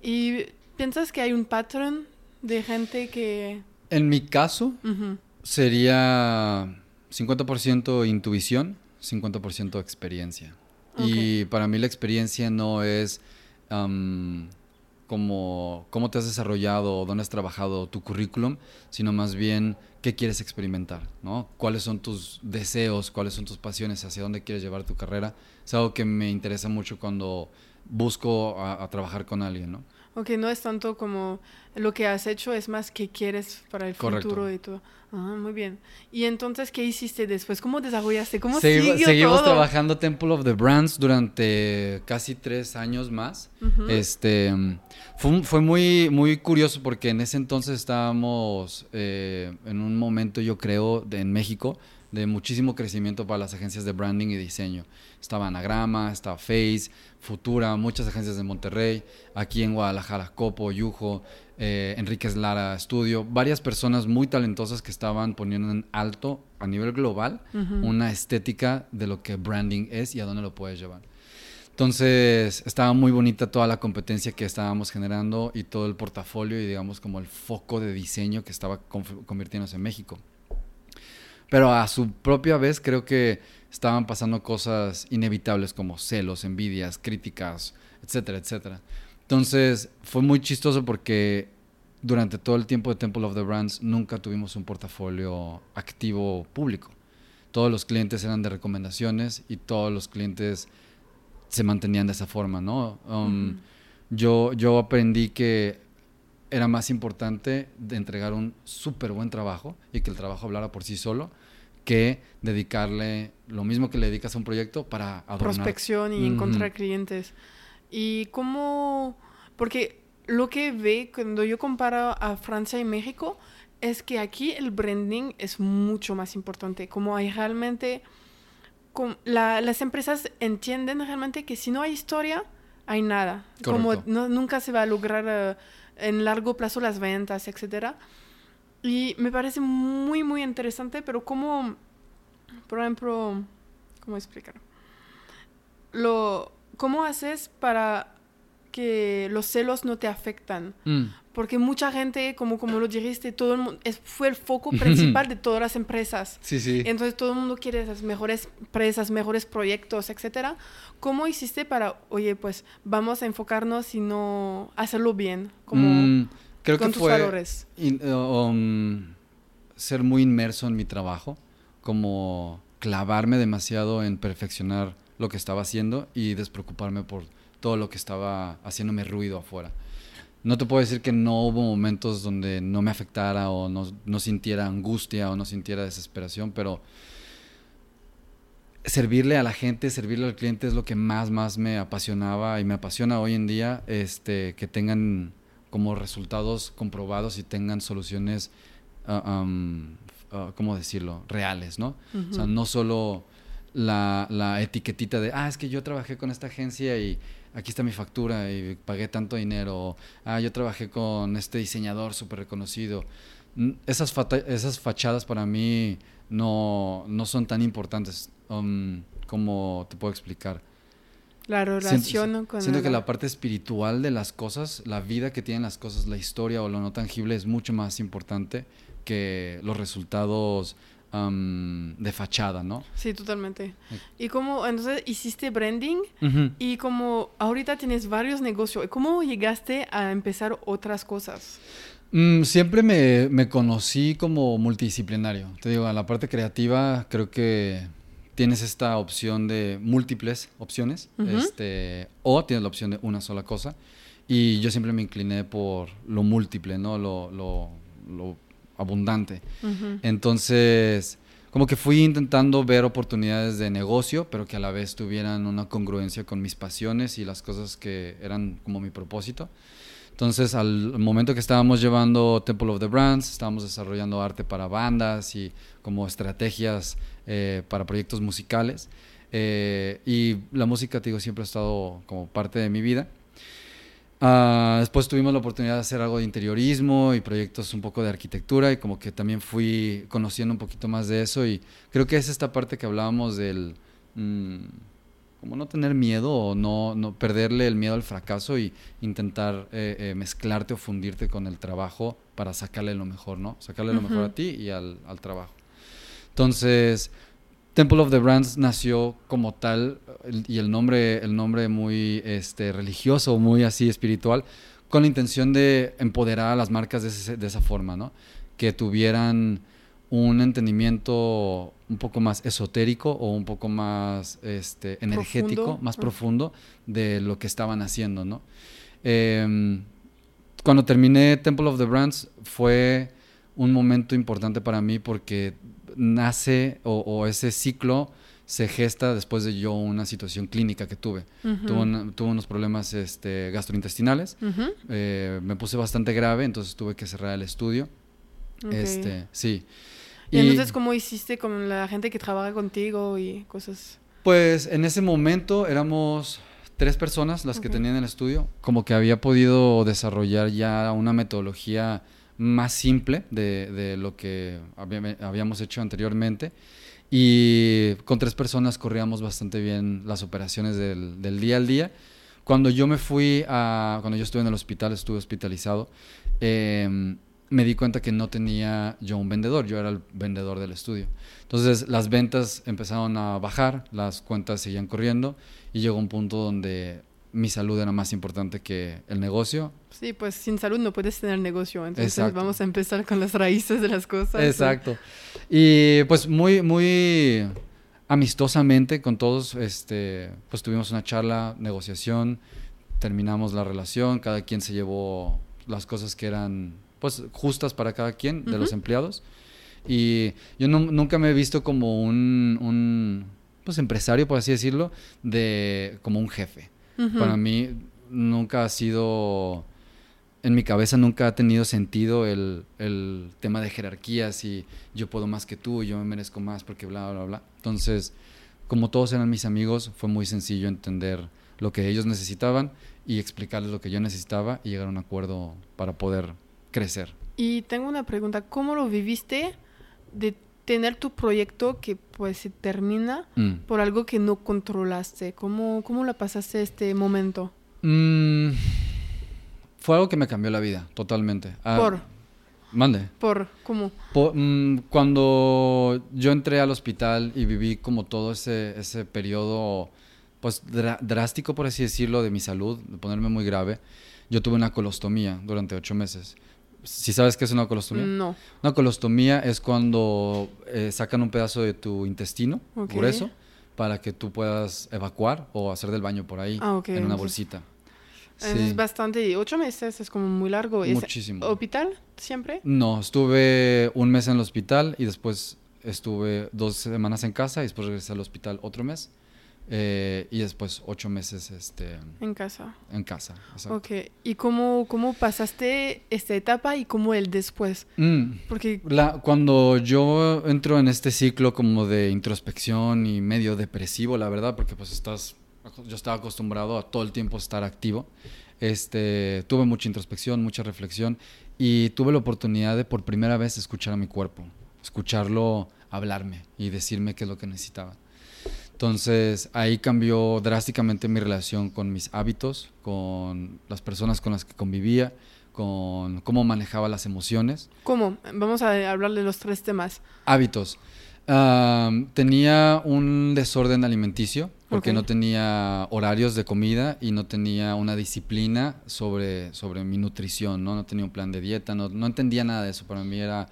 [SPEAKER 1] Y piensas que hay un patrón de gente que...
[SPEAKER 2] En mi caso, sería 50% intuición, 50% experiencia. Y para mí la experiencia no es como cómo te has desarrollado o dónde has trabajado tu currículum, sino más bien qué quieres experimentar, ¿no? Cuáles son tus deseos, cuáles son tus pasiones, hacia dónde quieres llevar tu carrera. Es algo que me interesa mucho cuando busco a trabajar con alguien, ¿no?
[SPEAKER 1] Ok, no es tanto como lo que has hecho, es más que quieres para el futuro y todo. Ah, muy bien. ¿Y entonces qué hiciste después? ¿Cómo desarrollaste? ¿Cómo
[SPEAKER 2] siguió Seguimos trabajando Temple of the Brands durante casi tres años más. Este fue, fue, muy, muy curioso porque en ese entonces estábamos eh, en un momento, yo creo, de, en México de muchísimo crecimiento para las agencias de branding y diseño. Estaba Anagrama, estaba Face, Futura, muchas agencias de Monterrey, aquí en Guadalajara, Copo, Yujo, eh, Enríquez Lara Studio, varias personas muy talentosas que estaban poniendo en alto a nivel global una estética de lo que branding es y a dónde lo puedes llevar. Entonces estaba muy bonita toda la competencia que estábamos generando y todo el portafolio y digamos como el foco de diseño que estaba convirtiéndose en México. Pero a su propia vez creo que estaban pasando cosas inevitables como celos, envidias, críticas, etcétera, etcétera. Entonces fue muy chistoso porque durante todo el tiempo de Temple of the Brands nunca tuvimos un portafolio activo público. Todos los clientes eran de recomendaciones y todos los clientes se mantenían de esa forma, ¿no? Um, yo, yo aprendí que era más importante de entregar un súper buen trabajo y que el trabajo hablara por sí solo que dedicarle lo mismo que le dedicas a un proyecto para adornar.
[SPEAKER 1] Prospección y encontrar clientes. Y cómo, porque lo que ve cuando yo comparo a Francia y México es que aquí el branding es mucho más importante. Como hay realmente, las empresas entienden realmente que si no hay historia, hay nada. Como nunca se va a lograr eh, en largo plazo las ventas, etcétera. Y me parece muy, muy interesante, pero como, por ejemplo, ¿cómo explicar? Lo, ¿Cómo haces para que los celos no te afectan? Mm. Porque mucha gente, como, como lo dijiste, todo el mundo, es, fue el foco principal de todas las empresas.
[SPEAKER 2] Sí, sí.
[SPEAKER 1] Entonces todo el mundo quiere esas mejores empresas, mejores proyectos, etcétera. ¿Cómo hiciste para, oye, pues vamos a enfocarnos y no hacerlo bien? Como
[SPEAKER 2] mm, creo con que tus fue valores. Um, ser muy inmerso en mi trabajo, como clavarme demasiado en perfeccionar lo que estaba haciendo y despreocuparme por todo lo que estaba haciéndome ruido afuera. No te puedo decir que no hubo momentos donde no me afectara o no, no sintiera angustia o no sintiera desesperación, pero servirle a la gente, servirle al cliente es lo que más, más me apasionaba y me apasiona hoy en día, este, que tengan como resultados comprobados y tengan soluciones, uh, ¿cómo decirlo?, reales, ¿no? O sea, no solo la, la, etiquetita de, ah, es que yo trabajé con esta agencia y aquí está mi factura y pagué tanto dinero. ah, yo trabajé con este diseñador súper reconocido. Esas, esas fachadas para mí no, no son tan importantes um, como te puedo explicar.
[SPEAKER 1] La relación con...
[SPEAKER 2] Siento que la parte espiritual de las cosas, la vida que tienen las cosas, la historia o lo no tangible es mucho más importante que los resultados de fachada, ¿no?
[SPEAKER 1] Sí, totalmente. Y como, entonces, hiciste branding y como ahorita tienes varios negocios, ¿cómo llegaste a empezar otras cosas?
[SPEAKER 2] Mm, siempre me, me, conocí como multidisciplinario. Te digo, a la parte creativa creo que tienes esta opción de múltiples opciones, este, o tienes la opción de una sola cosa. Y yo siempre me incliné por lo múltiple, ¿no? Lo, lo, lo abundante. Entonces, como que fui intentando ver oportunidades de negocio, pero que a la vez tuvieran una congruencia con mis pasiones y las cosas que eran como mi propósito. Entonces, al momento que estábamos llevando Temple of the Brands, estábamos desarrollando arte para bandas y como estrategias eh, para proyectos musicales. Eh, y la música, te digo, siempre ha estado como parte de mi vida. Uh, después tuvimos la oportunidad de hacer algo de interiorismo y proyectos un poco de arquitectura y como que también fui conociendo un poquito más de eso y creo que es esta parte que hablábamos del mm, como no tener miedo o no, no, perderle el miedo al fracaso y intentar eh, eh, mezclarte o fundirte con el trabajo para sacarle lo mejor, ¿no? Sacarle lo mejor a ti y al, al trabajo. Entonces, Temple of the Brands nació como tal y el nombre, el nombre muy este, religioso, muy así espiritual, con la intención de empoderar a las marcas de, esa forma, ¿no? Que tuvieran un entendimiento un poco más esotérico o un poco más este, energético, más profundo de lo que estaban haciendo, ¿no? Em, cuando terminé Temple of the Brands fue un momento importante para mí porque nace o, ese ciclo se gesta después de yo una situación clínica que tuve. tuve, unos problemas este, gastrointestinales, eh, me puse bastante grave, entonces tuve que cerrar el estudio. Este, sí.
[SPEAKER 1] ¿Y, entonces cómo hiciste con la gente que trabaja contigo y cosas?
[SPEAKER 2] Pues en ese momento éramos tres personas las que tenían el estudio, como que había podido desarrollar ya una metodología más simple de, lo que habíamos hecho anteriormente. Y con tres personas corríamos bastante bien las operaciones del, día al día. Cuando yo me fui a, cuando yo estuve en el hospital, estuve hospitalizado, em, me di cuenta que no tenía yo un vendedor, yo era el vendedor del estudio. Entonces las ventas empezaron a bajar, las cuentas seguían corriendo y llegó un punto donde mi salud era más importante que el negocio.
[SPEAKER 1] Sí, pues sin salud no puedes tener negocio. Entonces vamos a empezar con las raíces de las cosas.
[SPEAKER 2] Exacto. Y pues muy, muy amistosamente con todos, este, pues tuvimos una charla, negociación, terminamos la relación, cada quien se llevó las cosas que eran pues justas para cada quien de los empleados. Y yo no- nunca me he visto como un, un, pues, empresario, por así decirlo, de, como un jefe. Para mí nunca ha sido, en mi cabeza nunca ha tenido sentido el, el tema de jerarquías y yo puedo más que tú, yo me merezco más porque bla, bla, bla. Entonces, como todos eran mis amigos, fue muy sencillo entender lo que ellos necesitaban y explicarles lo que yo necesitaba y llegar a un acuerdo para poder crecer.
[SPEAKER 1] Y tengo una pregunta, ¿cómo lo viviste de tener tu proyecto que pues se termina
[SPEAKER 2] Mm.
[SPEAKER 1] por algo que no controlaste? ¿Cómo, cómo la pasaste este momento?
[SPEAKER 2] Mm, fue algo que me cambió la vida, totalmente. Ah,
[SPEAKER 1] Por,
[SPEAKER 2] Mande.
[SPEAKER 1] por, ¿cómo?
[SPEAKER 2] Po- mm, cuando yo entré al hospital y viví como todo ese, ese periodo, pues dra- drástico, por así decirlo, de mi salud, de ponerme muy grave, yo tuve una colostomía durante ocho meses. ¿Sí sabes qué es una colostomía?
[SPEAKER 1] No.
[SPEAKER 2] Una colostomía es cuando eh, sacan un pedazo de tu intestino
[SPEAKER 1] Ok.
[SPEAKER 2] grueso para que tú puedas evacuar o hacer del baño por ahí
[SPEAKER 1] Ah,
[SPEAKER 2] en una bolsita.
[SPEAKER 1] Es bastante, ocho meses es como muy largo. ¿Es
[SPEAKER 2] Muchísimo.
[SPEAKER 1] ¿Hospital siempre?
[SPEAKER 2] No, estuve un mes en el hospital y después estuve dos semanas en casa y después regresé al hospital otro mes eh, y después ocho meses este,
[SPEAKER 1] En casa.
[SPEAKER 2] en casa. exacto.
[SPEAKER 1] Ok. ¿Y cómo, cómo pasaste esta etapa y cómo el después?
[SPEAKER 2] Mm,
[SPEAKER 1] Porque
[SPEAKER 2] la- cuando yo entro en este ciclo como de introspección y medio depresivo, la verdad, porque pues estás, yo estaba acostumbrado a todo el tiempo estar activo, este, tuve mucha introspección, mucha reflexión y tuve la oportunidad de por primera vez escuchar a mi cuerpo, escucharlo hablarme y decirme qué es lo que necesitaba. Entonces ahí cambió drásticamente mi relación con mis hábitos, con las personas con las que convivía, con cómo manejaba las emociones.
[SPEAKER 1] ¿Cómo? Vamos a hablar de los tres temas.
[SPEAKER 2] Hábitos. Tenía un desorden alimenticio porque no tenía horarios de comida y no tenía una disciplina sobre, sobre mi nutrición, ¿no? No tenía un plan de dieta, no, no entendía nada de eso. Para mí era...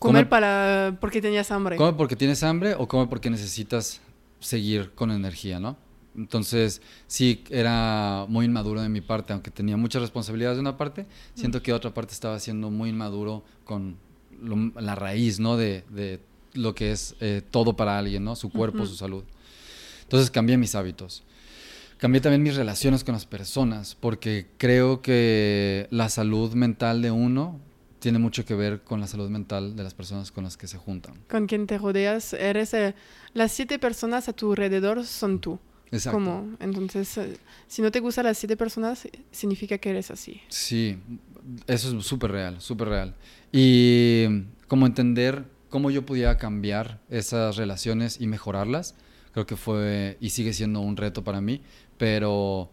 [SPEAKER 1] Comer
[SPEAKER 2] come-
[SPEAKER 1] para porque tenías hambre.
[SPEAKER 2] Come porque tienes hambre o come porque necesitas seguir con energía, ¿no? Entonces, sí, era muy inmaduro de mi parte, aunque tenía muchas responsabilidades de una parte, siento que otra parte estaba siendo muy inmaduro con lo- la raíz, ¿no? De, de lo que es eh, todo para alguien, ¿no? Su cuerpo,
[SPEAKER 1] Ujú.
[SPEAKER 2] su salud. Entonces cambié mis hábitos. Cambié también mis relaciones con las personas, porque creo que la salud mental de uno tiene mucho que ver con la salud mental de las personas con las que se juntan.
[SPEAKER 1] Con quien te rodeas, eres... eh, las siete personas a tu alrededor son tú.
[SPEAKER 2] Exacto.
[SPEAKER 1] Como, entonces, eh, si no te gustan las siete personas, significa que eres así.
[SPEAKER 2] Sí, eso es súper real, súper real. Y como entender cómo yo podía cambiar esas relaciones y mejorarlas, creo que fue y sigue siendo un reto para mí, pero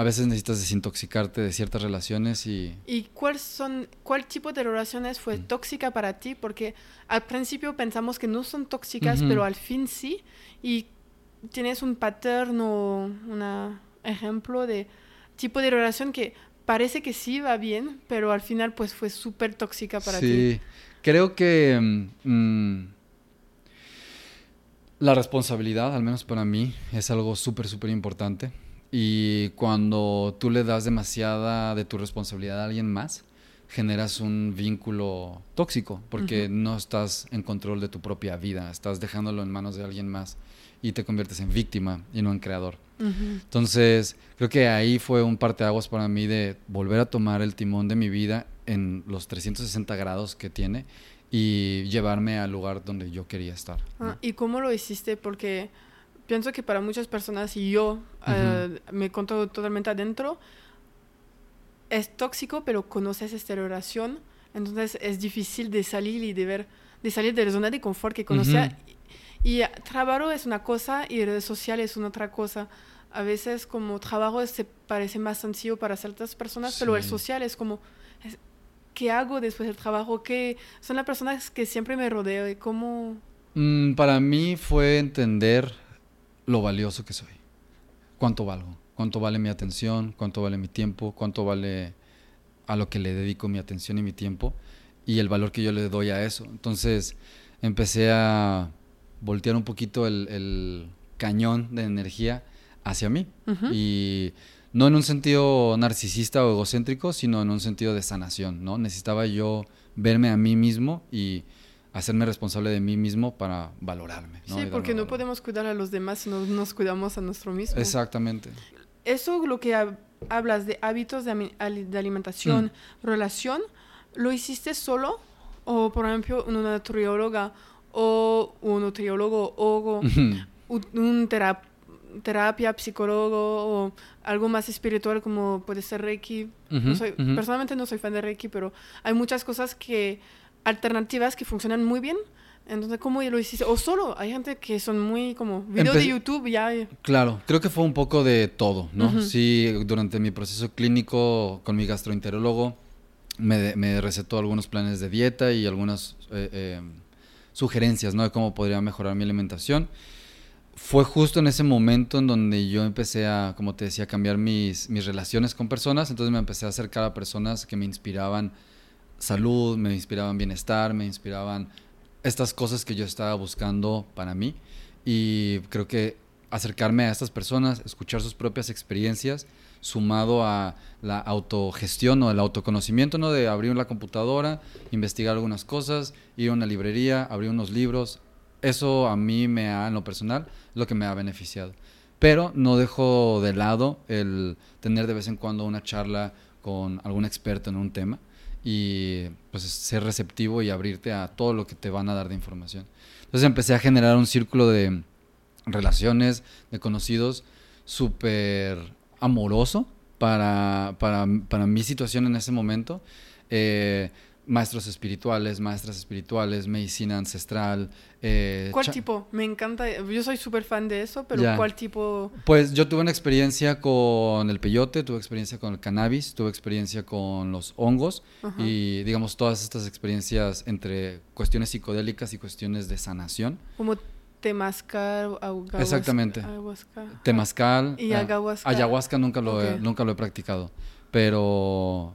[SPEAKER 2] a veces necesitas desintoxicarte de ciertas relaciones y...
[SPEAKER 1] ¿Y cuál, son, cuál tipo de relaciones fue
[SPEAKER 2] Mm.
[SPEAKER 1] tóxica para ti? Porque al principio pensamos que no son tóxicas, pero al fin sí. Y tienes un pattern o un ejemplo de tipo de relación que parece que sí va bien, pero al final pues fue súper tóxica para ti.
[SPEAKER 2] sí, creo que mm, la responsabilidad, al menos para mí, es algo súper, súper importante. Y cuando tú le das demasiada de tu responsabilidad a alguien más, generas un vínculo tóxico, porque no estás en control de tu propia vida, estás dejándolo en manos de alguien más y te conviertes en víctima y no en creador. Entonces, creo que ahí fue un parteaguas para mí de volver a tomar el timón de mi vida en los 360 grados que tiene y llevarme al lugar donde yo quería estar. ¿no?
[SPEAKER 1] Ah, ¿Y cómo lo hiciste? Porque pienso que para muchas personas, y yo eh, me encuentro totalmente adentro, es tóxico, pero conoces esta relación, entonces es difícil de salir y de ver, de salir de la zona de confort que conocía. Y, y trabajo es una cosa y redes sociales es una otra cosa. A veces como trabajo se parece más sencillo para ciertas personas, pero el
[SPEAKER 2] Sí.
[SPEAKER 1] social es como, es- ¿qué hago después del trabajo? ¿Qué son las personas que siempre me rodeo? ¿Y cómo...?
[SPEAKER 2] Mm, para mí fue entender lo valioso que soy. ¿Cuánto valgo? ¿Cuánto vale mi atención? ¿Cuánto vale mi tiempo? ¿Cuánto vale a lo que le dedico mi atención y mi tiempo? Y el valor que yo le doy a eso. Entonces empecé a voltear un poquito el, el cañón de energía hacia mí. Y no en un sentido narcisista o egocéntrico, sino en un sentido de sanación, ¿no? Necesitaba yo verme a mí mismo y hacerme responsable de mí mismo para valorarme. ¿no?
[SPEAKER 1] Sí, porque no
[SPEAKER 2] valor.
[SPEAKER 1] podemos cuidar a los demás si no nos cuidamos a nosotros mismos.
[SPEAKER 2] Exactamente.
[SPEAKER 1] Eso lo que hab- hablas de hábitos de, de alimentación,
[SPEAKER 2] Mm.
[SPEAKER 1] relación, ¿lo hiciste solo? O, por ejemplo, una nutrióloga o un nutriólogo o un, un tera- terapia, psicólogo o algo más espiritual como puede ser Reiki. No
[SPEAKER 2] Ujú,
[SPEAKER 1] soy,
[SPEAKER 2] ujú.
[SPEAKER 1] Personalmente no soy fan de Reiki, pero hay muchas cosas que alternativas que funcionan muy bien. Entonces, ¿cómo lo hiciste? O solo, hay gente que son muy como video de
[SPEAKER 2] Empe-
[SPEAKER 1] YouTube ya.
[SPEAKER 2] Claro, creo que fue un poco de todo, ¿no?
[SPEAKER 1] Ujú.
[SPEAKER 2] Sí, durante mi proceso clínico con mi gastroenterólogo me, de- me recetó algunos planes de dieta y algunas eh, eh, sugerencias, ¿no? De cómo podría mejorar mi alimentación. Fue justo en ese momento en donde yo empecé a, como te decía, cambiar mis, mis relaciones con personas, entonces me empecé a acercar a personas que me inspiraban salud, me inspiraban bienestar, me inspiraban estas cosas que yo estaba buscando para mí. Y creo que acercarme a estas personas, escuchar sus propias experiencias, sumado a la autogestión o el autoconocimiento, ¿no? De abrir la computadora, investigar algunas cosas, ir a una librería, abrir unos libros. Eso a mí me ha, en lo personal, lo que me ha beneficiado. Pero no dejo de lado el tener de vez en cuando una charla con algún experto en un tema y pues ser receptivo y abrirte a todo lo que te van a dar de información. Entonces empecé a generar un círculo de relaciones, de conocidos súper amoroso para, para, para mi situación en ese momento. Eh, maestros espirituales, maestras espirituales, medicina ancestral. eh,
[SPEAKER 1] ¿Cuál tipo? Me encanta. Yo soy súper fan de eso, pero. ¿cuál tipo?
[SPEAKER 2] Pues yo tuve una experiencia con el peyote, tuve experiencia con el cannabis, tuve experiencia con los hongos y digamos todas estas experiencias entre cuestiones psicodélicas y cuestiones de sanación.
[SPEAKER 1] Como temazcal, ayahuasca.
[SPEAKER 2] Exactamente.
[SPEAKER 1] ayahuasca.
[SPEAKER 2] Temazcal.
[SPEAKER 1] Y
[SPEAKER 2] ah,
[SPEAKER 1] ayahuasca.
[SPEAKER 2] ayahuasca nunca lo, he, nunca lo he practicado. Pero,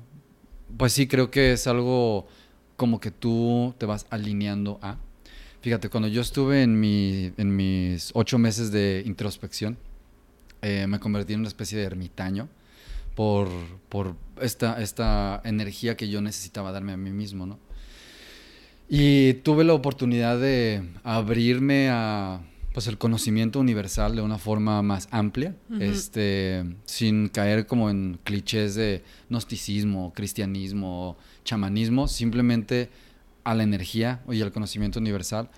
[SPEAKER 2] pues sí, creo que es algo como que tú te vas alineando a. Fíjate, cuando yo estuve en, mi, en mis ocho meses de introspección, eh, me convertí en una especie de ermitaño por, por esta, esta energía que yo necesitaba darme a mí mismo, ¿no? Y tuve la oportunidad de abrirme a pues el conocimiento universal de una forma más amplia, este, sin caer como en clichés de gnosticismo, cristianismo, chamanismo, simplemente a la energía y al conocimiento universal.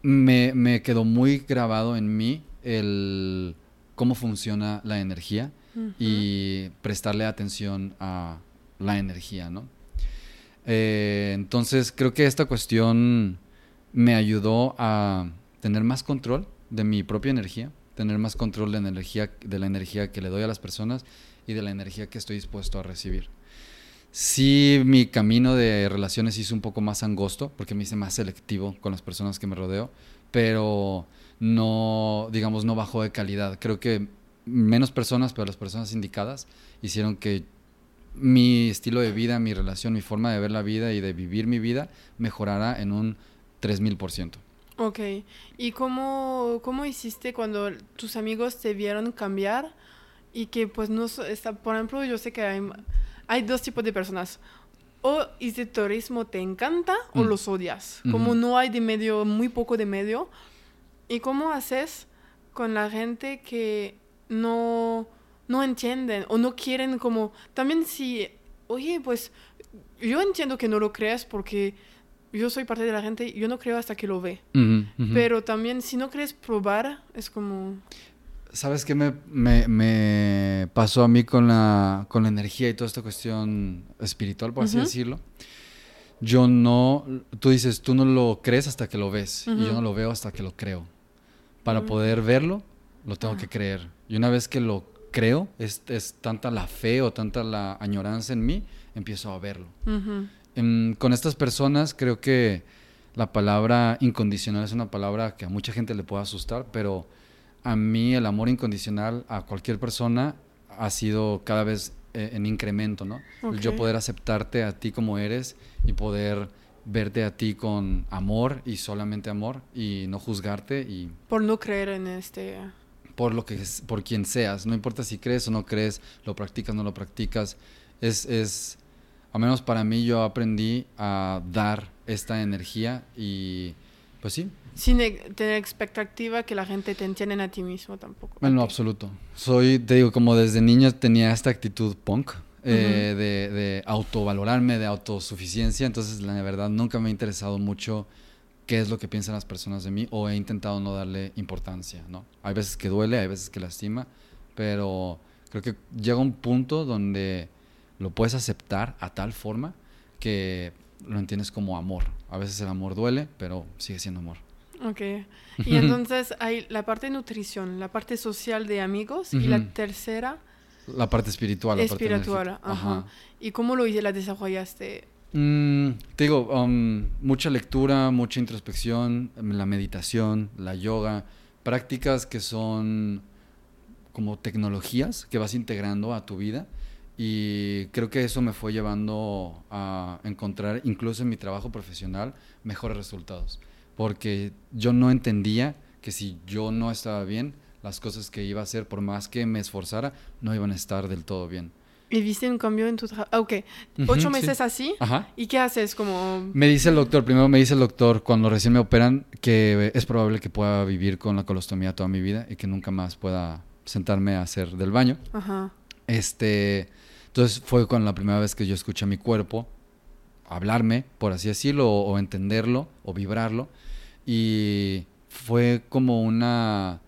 [SPEAKER 2] Me, me quedó muy grabado en mí el cómo funciona la energía y prestarle atención a la energía, ¿no? Eh, entonces creo que esta cuestión me ayudó a tener más control de mi propia energía, tener más control de la energía, de la energía que le doy a las personas y de la energía que estoy dispuesto a recibir. Sí, mi camino de relaciones hizo un poco más angosto porque me hice más selectivo con las personas que me rodeo, pero no, digamos, no bajó de calidad. Creo que menos personas, pero las personas indicadas hicieron que mi estilo de vida, mi relación, mi forma de ver la vida y de vivir mi vida mejorara en un 3000%.
[SPEAKER 1] Ok. ¿Y cómo, cómo hiciste cuando tus amigos te vieron cambiar y que pues no está, por ejemplo, yo sé que hay, hay dos tipos de personas. O este turismo te encanta o
[SPEAKER 2] Mm.
[SPEAKER 1] los odias. Como
[SPEAKER 2] Ujú.
[SPEAKER 1] no hay de medio, muy poco de medio. ¿Y cómo haces con la gente que no, no entienden o no quieren como... También si, oye, pues yo entiendo que no lo creas porque yo soy parte de la gente, yo no creo hasta que lo ve.
[SPEAKER 2] Ujú, ujú.
[SPEAKER 1] Pero también si no quieres probar, es como...
[SPEAKER 2] ¿Sabes qué me, me- me pasó a mí con la, con la energía y toda esta cuestión espiritual, por así decirlo? Yo no, tú dices, tú no lo crees hasta que lo ves y yo no lo veo hasta que lo creo. Para poder verlo, lo tengo
[SPEAKER 1] Ah.
[SPEAKER 2] que creer. Y una vez que lo creo, es, es tanta la fe o tanta la añoranza en mí, empiezo a verlo.
[SPEAKER 1] ujú,
[SPEAKER 2] Em, con estas personas creo que la palabra incondicional es una palabra que a mucha gente le puede asustar, pero a mí el amor incondicional a cualquier persona ha sido cada vez eh, en incremento, ¿no? Yo poder aceptarte a ti como eres y poder verte a ti con amor y solamente amor y no juzgarte y
[SPEAKER 1] Por no creer en este...
[SPEAKER 2] por lo que es- por quien seas, no importa si crees o no crees, lo practicas o no lo practicas, es, es, al menos para mí yo aprendí a dar esta energía y pues sí.
[SPEAKER 1] Sin e- tener expectativa que la gente te entienda a ti mismo tampoco.
[SPEAKER 2] En lo absoluto. Soy, te digo, como desde niño tenía esta actitud punk eh, de, de autovalorarme, de autosuficiencia. Entonces, la verdad, nunca me ha interesado mucho qué es lo que piensan las personas de mí o he intentado no darle importancia, ¿no? Hay veces que duele, hay veces que lastima, pero creo que llega un punto donde lo puedes aceptar a tal forma que lo entiendes como amor. A veces el amor duele, pero sigue siendo amor.
[SPEAKER 1] Ok. [laughs] Y entonces hay la parte de nutrición, la parte social de amigos y la tercera
[SPEAKER 2] La parte espiritual, la parte
[SPEAKER 1] espiritual.
[SPEAKER 2] enérgica.
[SPEAKER 1] Ajá. ¿Y cómo lo hice- la desarrollaste?
[SPEAKER 2] Mm, te digo, um, mucha lectura, mucha introspección, la meditación, la yoga, prácticas que son como tecnologías que vas integrando a tu vida y creo que eso me fue llevando a encontrar, incluso en mi trabajo profesional, mejores resultados. Porque yo no entendía que si yo no estaba bien, las cosas que iba a hacer, por más que me esforzara, no iban a estar del todo bien.
[SPEAKER 1] ¿Y viste un cambio en tu trabajo? Ah, ok. Ocho
[SPEAKER 2] Ujú, sí.
[SPEAKER 1] meses así.
[SPEAKER 2] Ajá.
[SPEAKER 1] ¿Y qué haces? Como...
[SPEAKER 2] Me dice el doctor, primero me dice el doctor cuando recién me operan que es probable que pueda vivir con la colostomía toda mi vida y que nunca más pueda sentarme a hacer del baño.
[SPEAKER 1] Ajá.
[SPEAKER 2] Este, entonces fue con la primera vez que yo escuché a mi cuerpo hablarme, por así decirlo, o, o entenderlo, o vibrarlo. Y fue como una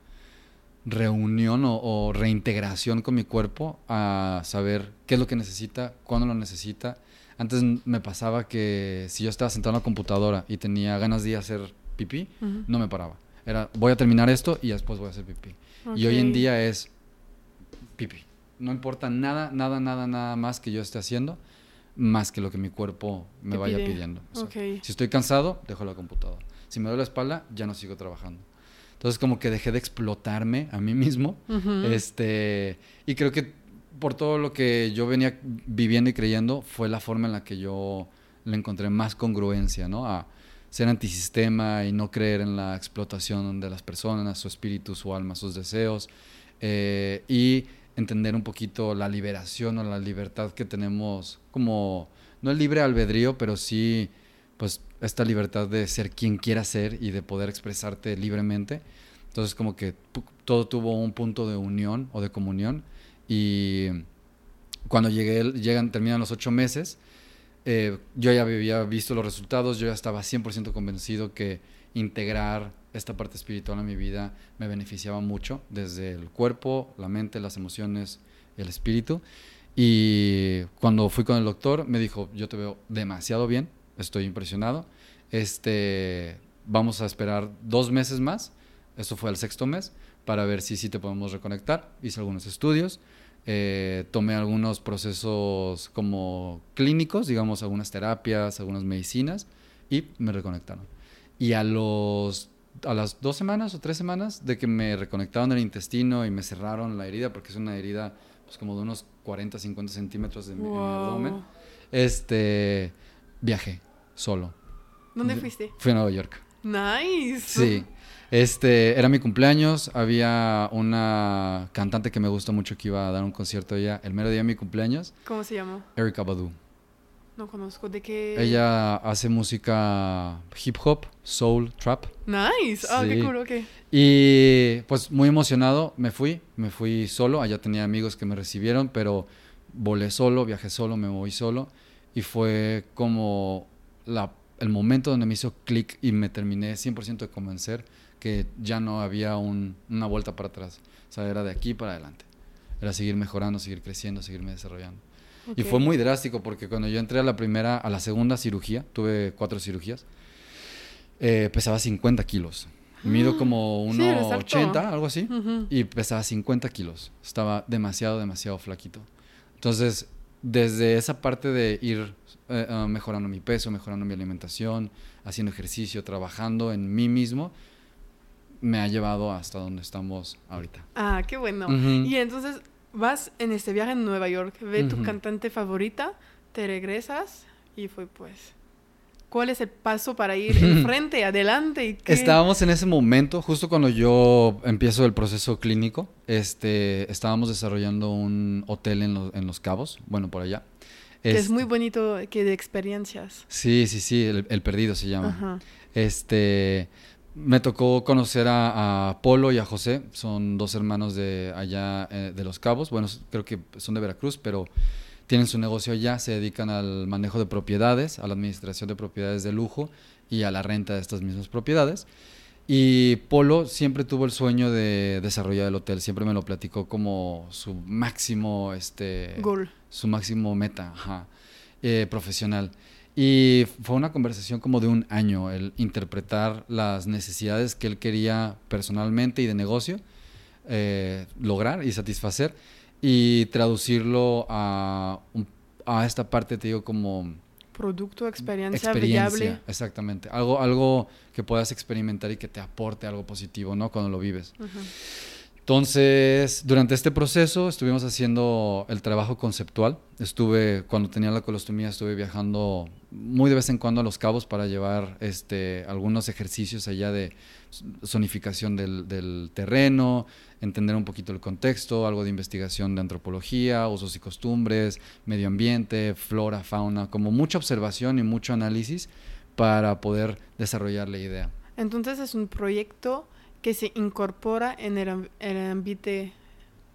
[SPEAKER 2] reunión o, o reintegración con mi cuerpo a saber qué es lo que necesita, cuándo lo necesita. Antes me pasaba que si yo estaba sentado en la computadora y tenía ganas de ir a hacer pipí, no me paraba. Era, voy a terminar esto y después voy a hacer pipí. Y hoy en día es pipí. No importa nada, nada, nada, nada más que yo esté haciendo, más que lo que mi cuerpo me vaya
[SPEAKER 1] pide.
[SPEAKER 2] pidiendo. Si estoy cansado, dejo la computadora. Si me duele la espalda, ya no sigo trabajando. Entonces como que dejé de explotarme a mí mismo. Este, y creo que por todo lo que yo venía viviendo y creyendo, fue la forma en la que yo le encontré más congruencia, ¿no? A ser antisistema y no creer en la explotación de las personas, su espíritu, su alma, sus deseos. eh, y entender un poquito la liberación o la libertad que tenemos como, no el libre albedrío, pero sí, pues, esta libertad de ser quien quiera ser y de poder expresarte libremente. Entonces, como que todo tuvo un punto de unión o de comunión. Y cuando llegué, llegan, terminan los ocho meses, eh, yo ya había visto los resultados, yo ya estaba 100% convencido que integrar esta parte espiritual a mi vida me beneficiaba mucho, desde el cuerpo, la mente, las emociones, el espíritu. Y cuando fui con el doctor, me dijo, yo te veo demasiado bien, estoy impresionado. Este, vamos a esperar dos meses más, esto fue el sexto mes, para ver si sí te podemos reconectar. Hice algunos estudios, eh, tomé algunos procesos como clínicos, digamos, algunas terapias, algunas medicinas, y me reconectaron. Y a los a las dos semanas o tres semanas de que me reconectaron el intestino y me cerraron la herida, porque es una herida pues como de unos 40, 50 centímetros de mi, en mi abdomen, este, viajé solo.
[SPEAKER 1] ¿Dónde
[SPEAKER 2] De-
[SPEAKER 1] fuiste?
[SPEAKER 2] Fui a Nueva York.
[SPEAKER 1] Nice.
[SPEAKER 2] Sí. Este, era mi cumpleaños, había una cantante que me gusta mucho que iba a dar un concierto ella el mero día de mi cumpleaños,
[SPEAKER 1] ¿Cómo se llama?
[SPEAKER 2] Erika Badu.
[SPEAKER 1] No conozco. ¿De qué?
[SPEAKER 2] Ella hace música hip hop, soul, trap.
[SPEAKER 1] Nice. Ah, qué
[SPEAKER 2] Sí.
[SPEAKER 1] cool, ok.
[SPEAKER 2] Y pues muy emocionado me fui, me fui solo, allá tenía amigos que me recibieron, pero volé solo, viajé solo, me moví solo y fue como la, el momento donde me hizo clic y me terminé 100% de convencer que ya no había un- una vuelta para atrás, o sea, era de aquí para adelante, era seguir mejorando, seguir creciendo, seguirme desarrollando. Y
[SPEAKER 1] Ok.
[SPEAKER 2] fue muy drástico porque cuando yo entré a la primera, a la segunda cirugía, tuve cuatro cirugías, eh, pesaba 50 kilos. Mido como
[SPEAKER 1] Sí, eres alto.
[SPEAKER 2] 1,80, algo así.
[SPEAKER 1] Ujú.
[SPEAKER 2] Y pesaba 50 kilos. Estaba demasiado, demasiado flaquito. Entonces, desde esa parte de ir eh, ah, mejorando mi peso, mejorando mi alimentación, haciendo ejercicio, trabajando en mí mismo, me ha llevado hasta donde estamos ahorita.
[SPEAKER 1] Ah, qué bueno.
[SPEAKER 2] Ujú.
[SPEAKER 1] Y entonces vas en este viaje en Nueva York, ve tu
[SPEAKER 2] Ujú.
[SPEAKER 1] cantante favorita, te regresas y fue pues. ¿Cuál es el paso para ir [laughs] enfrente, adelante? Y qué?
[SPEAKER 2] Estábamos en ese momento, justo cuando yo empiezo el proceso clínico, este, estábamos desarrollando un hotel en, lo- en Los Cabos, bueno, por allá.
[SPEAKER 1] Que es, muy bonito que de experiencias.
[SPEAKER 2] Sí, sí, sí, el, perdido se llama. Este, me tocó conocer a, Polo y a José, son dos hermanos de allá eh, de Los Cabos, bueno, creo que son de Veracruz, pero tienen su negocio allá, se dedican al manejo de propiedades, a la administración de propiedades de lujo y a la renta de estas mismas propiedades. Y Polo siempre tuvo el sueño de desarrollar el hotel, siempre me lo platicó como su máximo, este,
[SPEAKER 1] Goal.
[SPEAKER 2] su máximo meta eh, profesional. Y fue una conversación como de un año, el interpretar las necesidades que él quería personalmente y de negocio, eh, lograr y satisfacer, y traducirlo a, a esta parte, te digo, como
[SPEAKER 1] Producto, experiencia, experiencia
[SPEAKER 2] Exactamente. Algo, algo que puedas experimentar y que te aporte algo positivo, ¿no? Cuando lo vives. Entonces, durante este proceso estuvimos haciendo el trabajo conceptual. Estuve, cuando tenía la colostomía, estuve viajando muy de vez en cuando a Los Cabos para llevar este, algunos ejercicios allá de zonificación del, del terreno, entender un poquito el contexto, algo de investigación de antropología, usos y costumbres, medio ambiente, flora, fauna, como mucha observación y mucho análisis para poder desarrollar la idea.
[SPEAKER 1] Entonces es un proyecto que se incorpora en el, el ambiente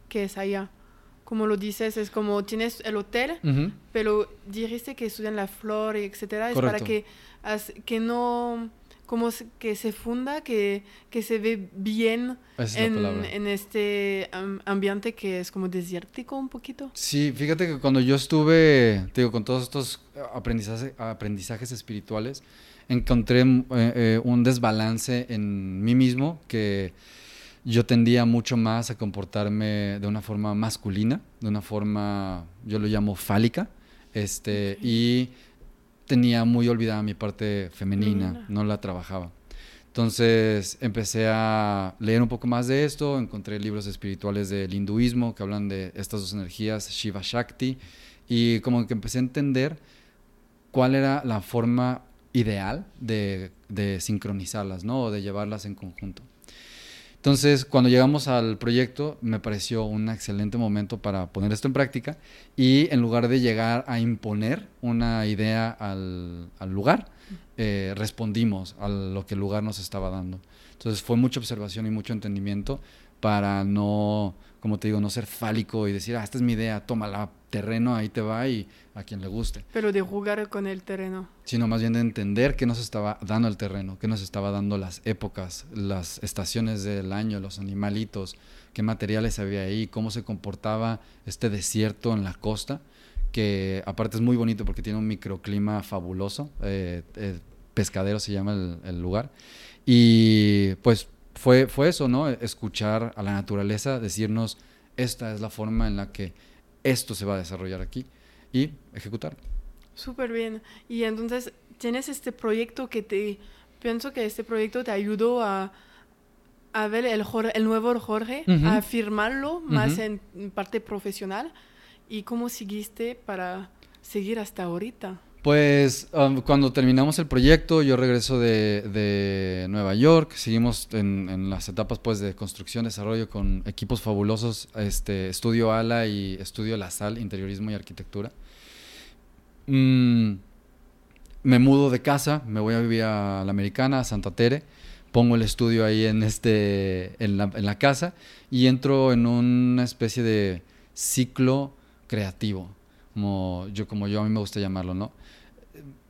[SPEAKER 1] que es allá. Como lo dices, es como tienes el hotel, pero dijiste que estudian la flora, etcétera, es para que, que no como que se funda, que, que se ve bien en, en, este ambiente que es como desértico un poquito.
[SPEAKER 2] Sí, fíjate que cuando yo estuve, digo, con todos estos aprendizajes, aprendizajes espirituales, encontré eh, eh, un desbalance en mí mismo que yo tendía mucho más a comportarme de una forma masculina, de una forma, yo lo llamo fálica, este, y tenía muy olvidada mi parte femenina, no la trabajaba. Entonces empecé a leer un poco más de esto, encontré libros espirituales del hinduismo que hablan de estas dos energías, Shiva Shakti, y como que empecé a entender cuál era la forma ideal de, de sincronizarlas, ¿no? O de llevarlas en conjunto. Entonces, cuando llegamos al proyecto, me pareció un excelente momento para poner esto en práctica y en lugar de llegar a imponer una idea al, lugar, eh, respondimos a lo que el lugar nos estaba dando. Entonces, fue mucha observación y mucho entendimiento para no, como te digo, no ser fálico y decir, ah, esta es mi idea, tómala, terreno, ahí te va y a quien le guste.
[SPEAKER 1] Pero de jugar con el terreno.
[SPEAKER 2] Sino más bien de entender qué nos estaba dando el terreno, qué nos estaba dando las épocas, las estaciones del año, los animalitos, qué materiales había ahí, cómo se comportaba este desierto en la costa, que aparte es muy bonito porque tiene un microclima fabuloso, eh, eh, pescadero se llama el, el lugar, y pues fue, fue eso, ¿no? Escuchar a la naturaleza, decirnos, esta es la forma en la que esto se va a desarrollar aquí y ejecutar.
[SPEAKER 1] Súper bien. Y entonces tienes este proyecto que te, pienso que este proyecto te ayudó a, a ver el, el nuevo Jorge, a afirmarlo más en parte profesional. ¿Y cómo seguiste para seguir hasta ahorita?
[SPEAKER 2] Pues um, cuando terminamos el proyecto, yo regreso de, de Nueva York, seguimos en, las etapas pues, de construcción, desarrollo con equipos fabulosos, este, Estudio ALA y Estudio La Sal, Interiorismo y Arquitectura. Mm, me mudo de casa, me voy a vivir a la Americana, a Santa Tere, pongo el estudio ahí en, este, la, en la casa y entro en una especie de ciclo creativo como yo, como yo a mí me gusta llamarlo, ¿no?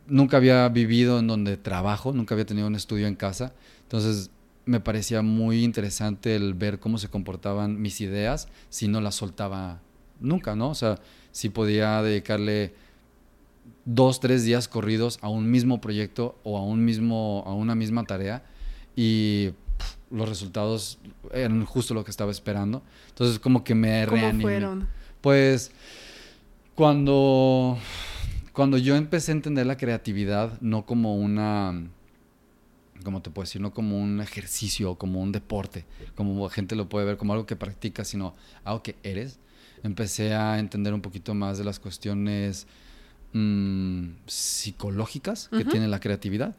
[SPEAKER 2] Nunca había vivido en donde trabajo, nunca había tenido un estudio en casa, entonces me parecía muy interesante el ver cómo se comportaban mis ideas si no las soltaba nunca, ¿no? O sea, si podía dedicarle dos, tres días corridos a un mismo proyecto o a un mismo, a una misma tarea y los resultados eran justo lo que estaba esperando. Entonces como que me
[SPEAKER 1] ¿Cómo fueron?
[SPEAKER 2] Pues cuando, cuando yo empecé a entender la creatividad no como una, como te puedo decir? No como un ejercicio, como un deporte, como la gente lo puede ver como algo que practicas, sino algo que eres. Empecé a entender un poquito más de las cuestiones mm, psicológicas que tiene la creatividad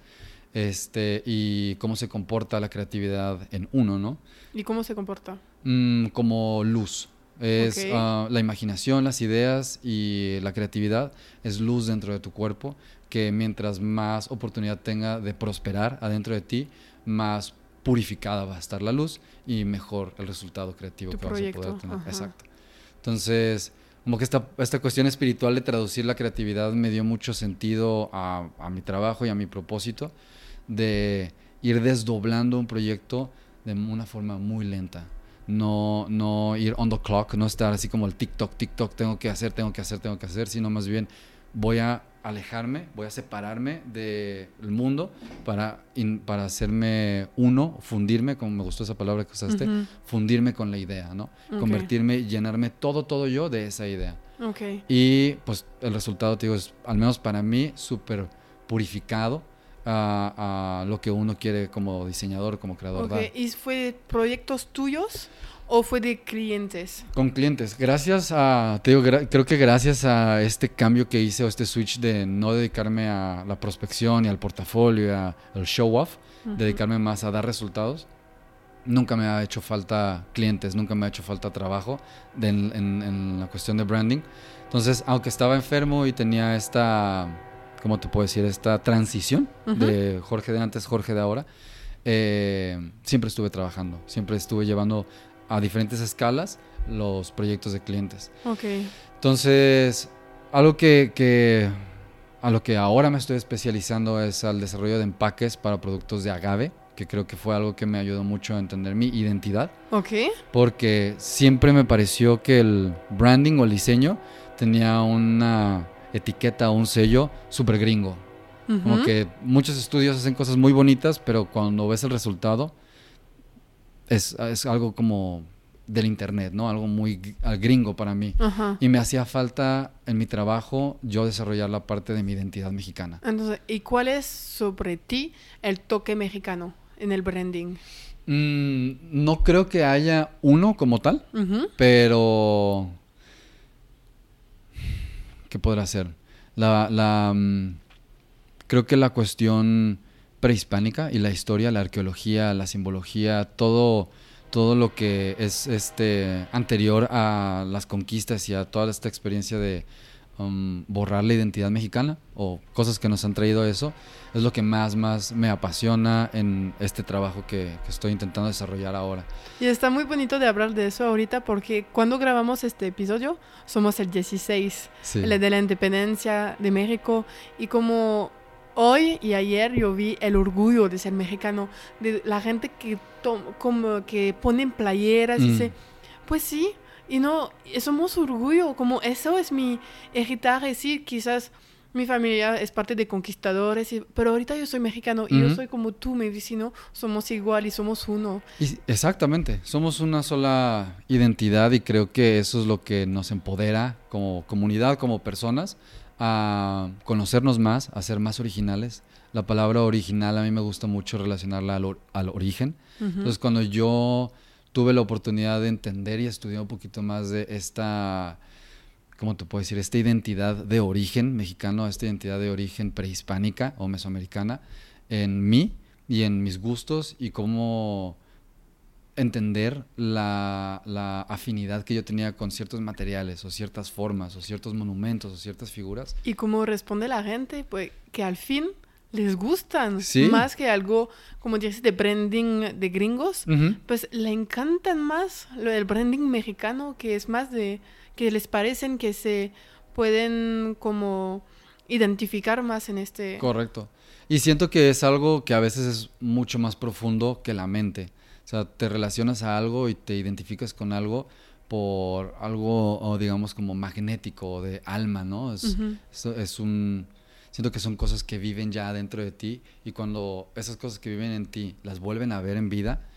[SPEAKER 2] este, y cómo se comporta la creatividad en uno, ¿no?
[SPEAKER 1] ¿Y cómo se comporta?
[SPEAKER 2] Mm, como luz, Es ah, la imaginación, las ideas y la creatividad es luz dentro de tu cuerpo que mientras más oportunidad tenga de prosperar adentro de ti, más purificada va a estar la luz y mejor el resultado creativo
[SPEAKER 1] Tu
[SPEAKER 2] que vas a poder tener.
[SPEAKER 1] ajá.
[SPEAKER 2] Exacto. Entonces, como que esta, esta cuestión espiritual de traducir la creatividad me dio mucho sentido a, a mi trabajo y a mi propósito de ir desdoblando un proyecto de una forma muy lenta. No, no ir on the clock, no estar así como el TikTok, TikTok, tengo que hacer, tengo que hacer, tengo que hacer, sino más bien voy a alejarme, voy a separarme del mundo para, in- para hacerme uno, fundirme, como me gustó esa palabra que usaste,
[SPEAKER 1] Ujú.
[SPEAKER 2] fundirme con la idea, ¿no?
[SPEAKER 1] Ok.
[SPEAKER 2] Convertirme llenarme todo, todo yo de esa idea.
[SPEAKER 1] Ok.
[SPEAKER 2] Y pues el resultado, te digo, es, al menos para mí, súper purificado a, a lo que uno quiere como diseñador, como creador.
[SPEAKER 1] Ok,
[SPEAKER 2] dar.
[SPEAKER 1] ¿Y fue de proyectos tuyos o fue de clientes?
[SPEAKER 2] Con clientes, gracias a, te digo, gra- creo que gracias a este cambio que hice o este switch de no dedicarme a la prospección y al portafolio, y a- al show off, dedicarme más a dar resultados. Nunca me ha hecho falta clientes, nunca me ha hecho falta trabajo de- en, en- en la cuestión de branding. Entonces, aunque estaba enfermo y tenía esta, ¿cómo te puedo decir? Esta transición de Jorge de antes, Jorge de ahora, eh, siempre estuve trabajando, siempre estuve llevando a diferentes escalas los proyectos de clientes.
[SPEAKER 1] Ok.
[SPEAKER 2] Entonces, algo que, que a lo que ahora me estoy especializando es al desarrollo de empaques para productos de agave, que creo que fue algo que me ayudó mucho a entender mi identidad,
[SPEAKER 1] Ok.
[SPEAKER 2] porque siempre me pareció que el branding o el diseño tenía una etiqueta o un sello súper gringo. Como que muchos estudios hacen cosas muy bonitas, pero cuando ves el resultado es, es algo como del internet, ¿no? Algo muy al gringo para mí.
[SPEAKER 1] Ajá.
[SPEAKER 2] Y me hacía falta en mi trabajo yo desarrollar la parte de mi identidad mexicana.
[SPEAKER 1] Entonces, ¿y cuál es sobre ti el toque mexicano en el branding?
[SPEAKER 2] Mm, no creo que haya uno como tal, pero... ¿Qué podrá ser? La, la, mm, creo que la cuestión prehispánica y la historia, la arqueología, la simbología, todo, todo lo que es este anterior a las conquistas y a toda esta experiencia de um, borrar la identidad mexicana o cosas que nos han traído eso, es lo que más, más me apasiona en este trabajo que, que estoy intentando desarrollar ahora.
[SPEAKER 1] Y está muy bonito de hablar de eso ahorita porque cuando grabamos este episodio somos el 16,
[SPEAKER 2] Sí.
[SPEAKER 1] el de la independencia de México y como hoy y ayer yo vi el orgullo de ser mexicano, de la gente que to- como que ponen playeras y
[SPEAKER 2] Mm.
[SPEAKER 1] dice, pues sí, y no, somos orgullo, como eso es mi heritage, sí, quizás mi familia es parte de conquistadores, y- pero ahorita yo soy mexicano y yo
[SPEAKER 2] Ujú.
[SPEAKER 1] soy como tú, mi vecino, somos igual y somos uno.
[SPEAKER 2] Y- exactamente, somos una sola identidad y creo que eso es lo que nos empodera como comunidad, como personas, a conocernos más, a ser más originales. La palabra original a mí me gusta mucho relacionarla al, or- al origen.
[SPEAKER 1] Ujú.
[SPEAKER 2] Entonces cuando yo tuve la oportunidad de entender y estudiar un poquito más de esta, ¿cómo te puedo decir? Esta identidad de origen mexicano, esta identidad de origen prehispánica o mesoamericana en mí y en mis gustos y cómo entender la, la afinidad que yo tenía con ciertos materiales o ciertas formas o ciertos monumentos o ciertas figuras.
[SPEAKER 1] Y como responde la gente, pues que al fin les gustan,
[SPEAKER 2] Sí.
[SPEAKER 1] más que algo, como dices, de branding de gringos, pues le encantan más lo del branding mexicano, que es más de, que les parecen que se pueden como identificar más en este...
[SPEAKER 2] Correcto. Y siento que es algo que a veces es mucho más profundo que la mente. O sea, te relacionas a algo y te identificas con algo por algo, o digamos, como magnético, de alma, ¿no? Es, es un... Siento que son cosas que viven ya dentro de ti y cuando esas cosas que viven en ti las vuelven a ver en vida,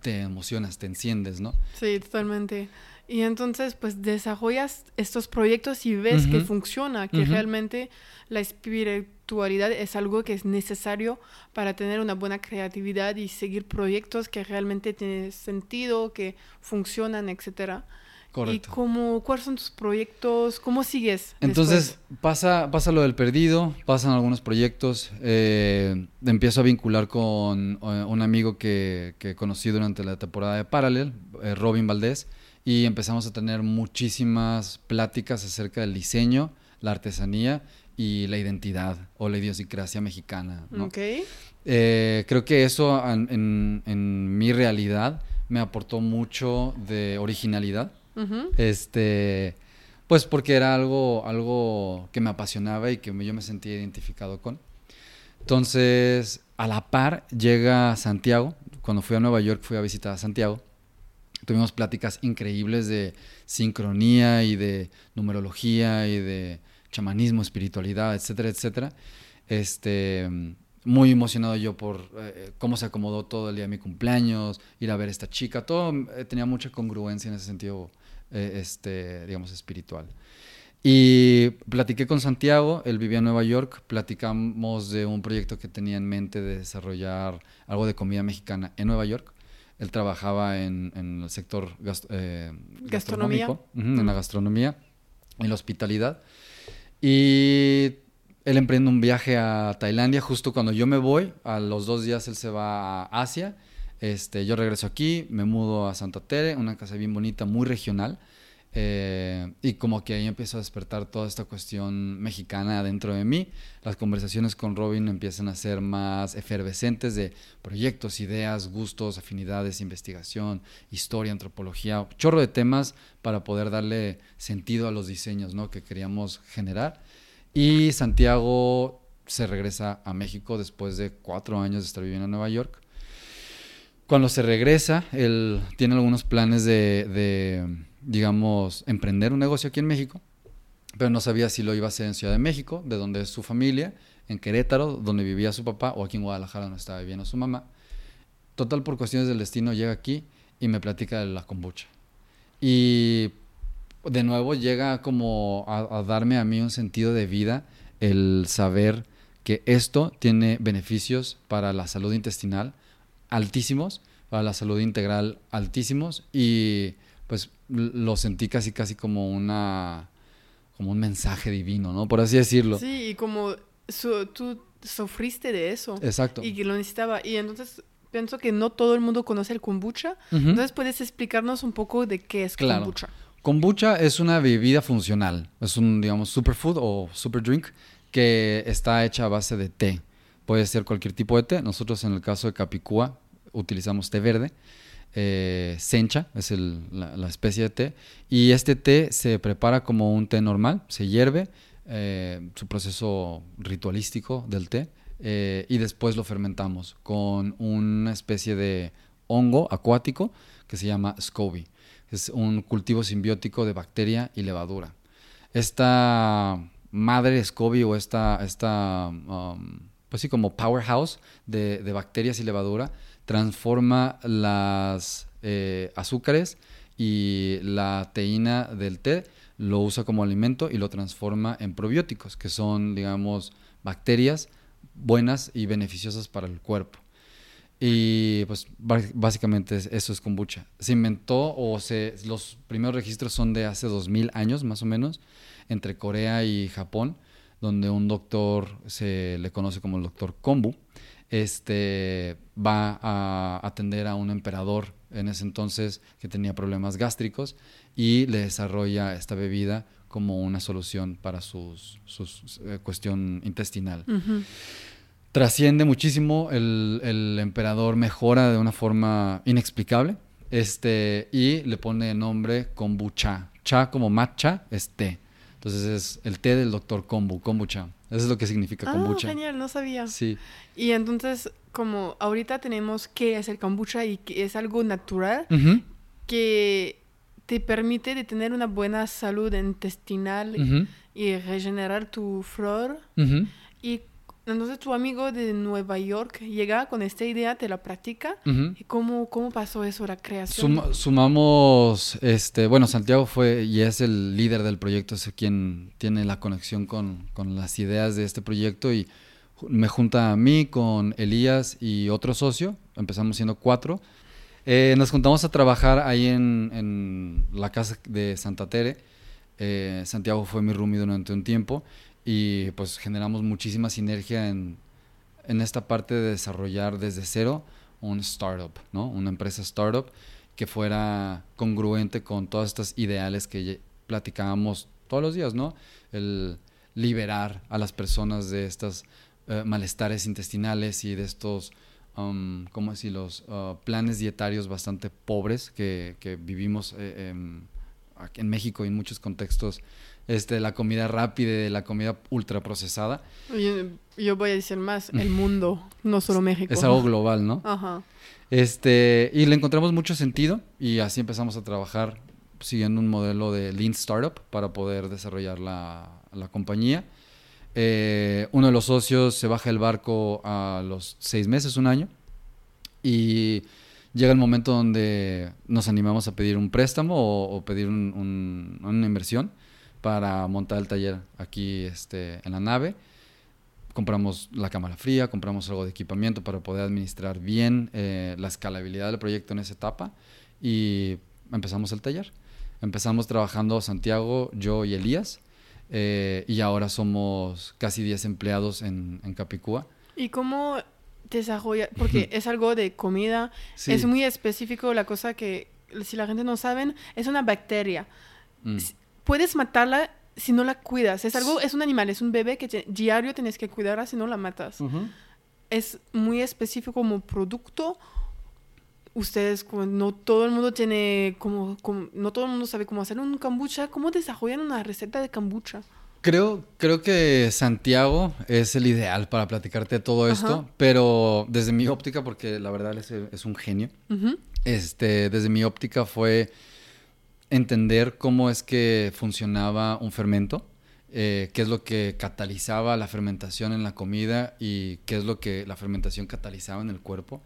[SPEAKER 2] te emocionas, te enciendes, ¿no?
[SPEAKER 1] Sí, totalmente. Y entonces, pues desarrollas estos proyectos y ves que funciona, que realmente la espiritualidad es algo que es necesario para tener una buena creatividad y seguir proyectos que realmente tienen sentido, que funcionan, etcétera. Correcto. ¿Y cómo, cuáles son tus proyectos? ¿Cómo sigues?
[SPEAKER 2] Entonces pasa, pasa lo del perdido, pasan algunos proyectos. Eh, empiezo a vincular con eh, un amigo que, que, conocí durante la temporada de Parallel, eh, Robin Valdés, y empezamos a tener muchísimas pláticas acerca del diseño, la artesanía y la identidad o la idiosincrasia mexicana. creo que eso en, en mi realidad me aportó mucho de originalidad este, pues porque era algo, algo que me apasionaba y que yo me sentía identificado con. Entonces, a la par llega Santiago. Cuando fui a Nueva York fui a visitar a Santiago. Tuvimos pláticas increíbles de sincronía y de numerología y de chamanismo, espiritualidad, etcétera, etcétera. Este, muy emocionado yo por eh, cómo se acomodó todo el día de mi cumpleaños, ir a ver a esta chica, todo eh, tenía mucha congruencia en ese sentido eh, este, digamos, espiritual. Y platiqué con Santiago, él vivía en Nueva York, platicamos de un proyecto que tenía en mente de desarrollar algo de comida mexicana en Nueva York. Él trabajaba en, el sector
[SPEAKER 1] eh, gastronómico,
[SPEAKER 2] en la gastronomía, en la hospitalidad. Y él emprende un viaje a Tailandia justo cuando yo me voy. A los dos días él se va a Asia este, yo regreso aquí, me mudo a Santa Tere, una casa bien bonita, muy regional. Eh, y como que ahí empiezo a despertar toda esta cuestión mexicana dentro de mí. Las conversaciones con Robin empiezan a ser más efervescentes de proyectos, ideas, gustos, afinidades, investigación, historia, antropología, chorro de temas para poder darle sentido a los diseños ¿no? que queríamos generar. Y Santiago se regresa a México después de cuatro años de estar viviendo en Nueva York. Cuando se regresa, él tiene algunos planes de, digamos, emprender un negocio aquí en México, pero no sabía si lo iba a hacer en Ciudad de México, de donde es su familia, en Querétaro, donde vivía su papá, o aquí en Guadalajara, donde estaba viviendo su mamá. Total, por cuestiones del destino, llega aquí y me platica de la kombucha. Y de nuevo llega como a, a darme a mí un sentido de vida el saber que esto tiene beneficios para la salud intestinal, altísimos, para la salud integral altísimos y pues lo sentí casi casi como una como un mensaje divino, ¿no? Por así decirlo.
[SPEAKER 1] Sí, y como tú sufriste de eso.
[SPEAKER 2] Exacto.
[SPEAKER 1] Y que lo necesitaba. Y entonces pienso que no todo el mundo conoce el kombucha. Entonces puedes explicarnos un poco de qué es
[SPEAKER 2] claro.
[SPEAKER 1] kombucha.
[SPEAKER 2] Kombucha es una bebida funcional. Es un, digamos, superfood o super drink que está hecha a base de té. Puede ser cualquier tipo de té. Nosotros en el caso de Capicúa utilizamos té verde. Eh, sencha es la, especie de té. Y este té se prepara como un té normal, se hierve, eh, su proceso ritualístico del té, eh, y después lo fermentamos con una especie de hongo acuático que se llama SCOBY. Es un cultivo simbiótico de bacteria y levadura. Esta madre SCOBY o esta, esta um, pues sí, como powerhouse de, bacterias y levadura, transforma las eh, azúcares y la teína del té, lo usa como alimento y lo transforma en probióticos, que son, digamos, bacterias buenas y beneficiosas para el cuerpo. Y pues básicamente eso es kombucha. Se inventó o se, los primeros registros son de hace 2000 años más o menos, entre Corea y Japón donde un doctor, se le conoce como el doctor Kombu, este, va a atender a un emperador en ese entonces que tenía problemas gástricos y le desarrolla esta bebida como una solución para su eh, cuestión intestinal. Trasciende muchísimo, el, el, emperador mejora de una forma inexplicable este, y le pone el nombre kombucha. Cha como matcha es té. Entonces es el té del doctor Kombu, kombucha. Eso es lo que significa
[SPEAKER 1] ah,
[SPEAKER 2] kombucha.
[SPEAKER 1] genial, no sabía.
[SPEAKER 2] Sí.
[SPEAKER 1] Y entonces, como ahorita tenemos que hacer kombucha y que es algo natural que te permite de tener una buena salud intestinal y regenerar tu flor. Y entonces tu amigo de Nueva York llega con esta idea, te la practica. ¿Y cómo, cómo pasó eso, la creación?
[SPEAKER 2] sumamos, este, bueno, Santiago fue y es el líder del proyecto, es quien tiene la conexión con, con las ideas de este proyecto y me junta a mí con Elías y otro socio, empezamos siendo cuatro. Eh, nos juntamos a trabajar ahí en, en la casa de Santa Tere. Eh, Santiago fue mi roomie durante un tiempo y pues generamos muchísima sinergia en, en esta parte de desarrollar desde cero un startup, ¿no? Una empresa startup que fuera congruente con todas estas ideales que platicábamos todos los días, ¿no? El liberar a las personas de estos malestares intestinales y de estos, um, ¿cómo decirlos? Uh, planes dietarios bastante pobres que, vivimos eh, em, en México y en muchos contextos. Este, la comida rápida, de la comida ultraprocesada.
[SPEAKER 1] Yo, yo voy a decir más, el mundo, no solo México.
[SPEAKER 2] Es algo global, ¿no?
[SPEAKER 1] Ajá.
[SPEAKER 2] Este, y le encontramos mucho sentido y así empezamos a trabajar siguiendo un modelo de Lean Startup para poder desarrollar la, la compañía. Eh, uno de los socios se baja el barco a los seis meses, un año, y llega el momento donde nos animamos a pedir un préstamo o, o pedir un- un- una inversión para montar el taller aquí este, en la nave compramos la cámara fría, compramos algo de equipamiento para poder administrar bien eh, la escalabilidad del proyecto en esa etapa y empezamos el taller. Empezamos trabajando Santiago, yo y Elías eh, y ahora somos casi 10 empleados en, en Capicúa.
[SPEAKER 1] ¿Y cómo desarrolla? Porque [laughs] es algo de comida,
[SPEAKER 2] Sí.
[SPEAKER 1] es muy específico la cosa que, si la gente no sabe, es una bacteria.
[SPEAKER 2] Mm.
[SPEAKER 1] Puedes matarla si no la cuidas. Es algo, es un animal, es un bebé que te- diario tienes que cuidarla si no la matas. Es muy específico como producto. Ustedes, como no todo el mundo tiene como, como- no todo el mundo sabe cómo hacer un kombucha. ¿Cómo desarrollan una receta de kombucha?
[SPEAKER 2] Creo, creo que Santiago es el ideal para platicarte todo esto,
[SPEAKER 1] Ajá.
[SPEAKER 2] pero desde mi óptica, porque la verdad es, es un genio,
[SPEAKER 1] Ujú.
[SPEAKER 2] este, desde mi óptica fue entender cómo es que funcionaba un fermento, eh, qué es lo que catalizaba la fermentación en la comida y qué es lo que la fermentación catalizaba en el cuerpo.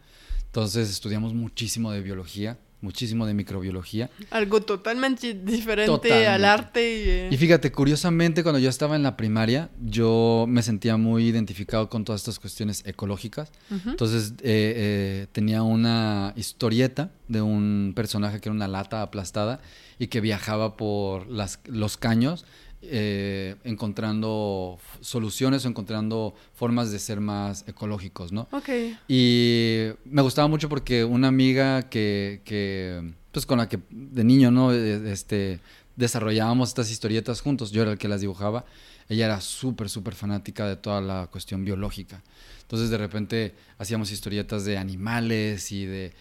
[SPEAKER 2] Entonces estudiamos muchísimo de biología, muchísimo de microbiología.
[SPEAKER 1] Algo totalmente diferente
[SPEAKER 2] Totalmente.
[SPEAKER 1] al arte. Y, eh,
[SPEAKER 2] Y fíjate, curiosamente, cuando yo estaba en la primaria, yo me sentía muy identificado con todas estas cuestiones ecológicas. Entonces eh, eh, tenía una historieta de un personaje que era una lata aplastada y que viajaba por las, los caños eh, encontrando soluciones o encontrando formas de ser más ecológicos, ¿no?
[SPEAKER 1] Ok.
[SPEAKER 2] Y me gustaba mucho porque una amiga que, que, pues con la que de niño, ¿no? Eh, Este, desarrollábamos estas historietas juntos, yo era el que las dibujaba, ella era súper, súper fanática de toda la cuestión biológica. Entonces de repente hacíamos historietas de animales y de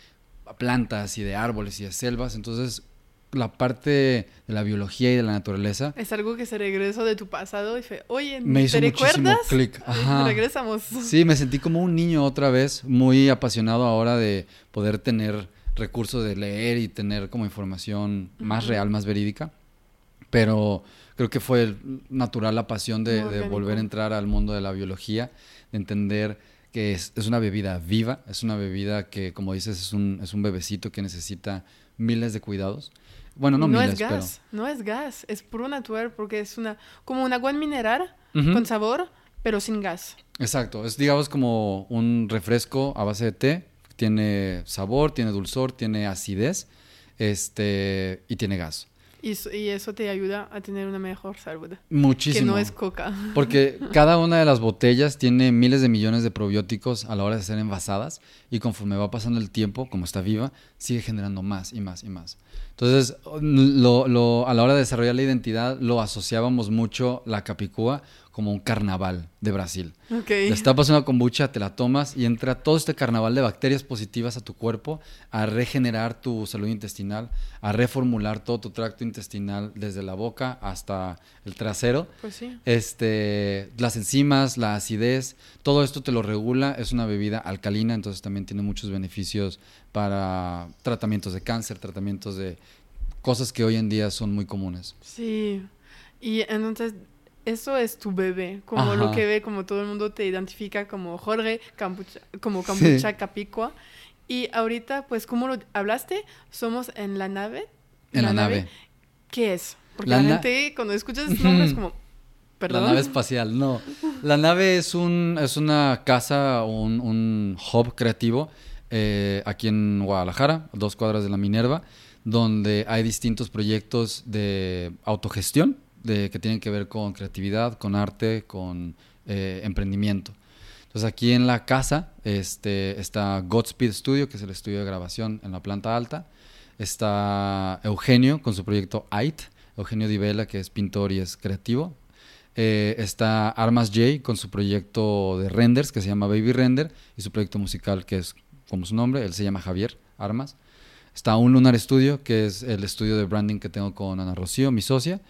[SPEAKER 2] plantas y de árboles y de selvas, entonces la parte de la biología y de la naturaleza
[SPEAKER 1] Es algo que se regresó de tu pasado y fue, oye,
[SPEAKER 2] me hizo
[SPEAKER 1] ¿te recuerdas?
[SPEAKER 2] clic. [laughs]
[SPEAKER 1] Regresamos.
[SPEAKER 2] Sí, me sentí como un niño otra vez, muy apasionado ahora de poder tener recursos de leer y tener como información más
[SPEAKER 1] Ujú.
[SPEAKER 2] real, más verídica. Pero creo que fue natural la pasión de, de volver a entrar al mundo de la biología, de entender que es, es una bebida viva, es una bebida que, como dices, es un, es un bebecito que necesita miles de cuidados. Bueno, no, miles,
[SPEAKER 1] es gas, no es gas, es puro natural porque es una como un agua mineral con sabor, pero sin gas.
[SPEAKER 2] Exacto, es digamos como un refresco a base de té, tiene sabor, tiene dulzor, tiene acidez, este y tiene gas.
[SPEAKER 1] Y, eso- y eso te ayuda a tener una mejor salud.
[SPEAKER 2] Muchísimo.
[SPEAKER 1] Que no es coca.
[SPEAKER 2] Porque [laughs] cada una de las botellas tiene miles de millones de probióticos a la hora de ser envasadas y conforme va pasando el tiempo, como está viva, sigue generando más y más y más. Entonces, lo, lo- a la hora de desarrollar la identidad, lo asociábamos mucho la capicúa como un carnaval de Brasil.
[SPEAKER 1] Ok.
[SPEAKER 2] Destapas una kombucha, te la tomas y entra todo este carnaval de bacterias positivas a tu cuerpo a regenerar tu salud intestinal, a reformular todo tu tracto intestinal desde la boca hasta el trasero.
[SPEAKER 1] Pues sí.
[SPEAKER 2] Este, las enzimas, la acidez, todo esto te lo regula, es una bebida alcalina, entonces también tiene muchos beneficios para tratamientos de cáncer, tratamientos de cosas que hoy en día son muy comunes.
[SPEAKER 1] Sí. Y entonces, eso es tu bebé. Como lo que ve, como todo el mundo te identifica como Jorge, Campucha, como Campucha
[SPEAKER 2] Sí.
[SPEAKER 1] Capicua. Y ahorita, pues, como lo hablaste, somos en la nave.
[SPEAKER 2] En la nave.
[SPEAKER 1] ¿Qué es? Porque
[SPEAKER 2] La
[SPEAKER 1] gente, cuando escuchas ese nombre, es [laughs] como. Perdón.
[SPEAKER 2] La nave espacial, no. La nave es, un, es una casa, un, un hub creativo eh, aquí en Guadalajara, dos cuadras de la Minerva, donde hay distintos proyectos de autogestión de, que tienen que ver con creatividad, con arte, con eh, emprendimiento. Entonces aquí en la casa este, está Godspeed Studio, que es el estudio de grabación en la planta alta. Está Eugenio con su proyecto AIT, Eugenio Divela, que es pintor y es creativo. Eh, está Armas J con su proyecto de renders, que se llama Baby Render, y su proyecto musical, que es como su nombre, él se llama Javier Armas. Está Un Lunar Studio, que es el estudio de branding que tengo con Ana Rocío, mi socia.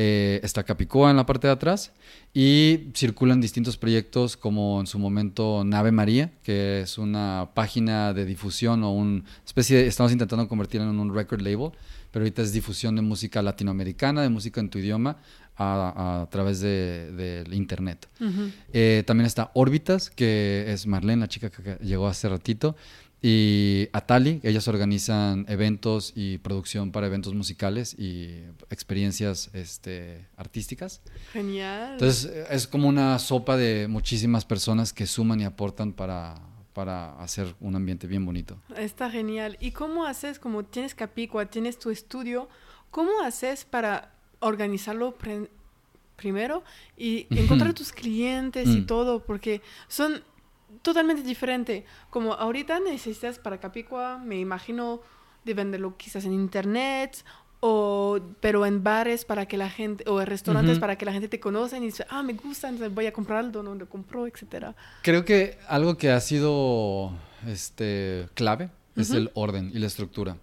[SPEAKER 2] Eh, está Capicoa en la parte de atrás y circulan distintos proyectos como en su momento Nave María, que es una página de difusión o una especie de, estamos intentando convertirla en un record label, pero ahorita es difusión de música latinoamericana, de música en tu idioma a, través de, internet. Eh, también está Órbitas, que es Marlene, la chica que llegó hace ratito, y Atali, ellas organizan eventos y producción para eventos musicales y experiencias este, artísticas.
[SPEAKER 1] Genial.
[SPEAKER 2] Entonces es como una sopa de muchísimas personas que suman y aportan para, para hacer un ambiente bien bonito.
[SPEAKER 1] Está genial. ¿Y cómo haces, como tienes Capicua, tienes tu estudio, cómo haces para organizarlo primero y encontrar [laughs] tus clientes y mm. todo? Porque son totalmente diferente. Como ahorita necesitas para Capicua, me imagino de venderlo quizás en internet o pero en bares para que la gente o en restaurantes para que la gente te conozca y dice ah me gusta entonces voy a comprar algo no lo compró etcétera.
[SPEAKER 2] Creo que algo que ha sido este clave es el orden y la estructura.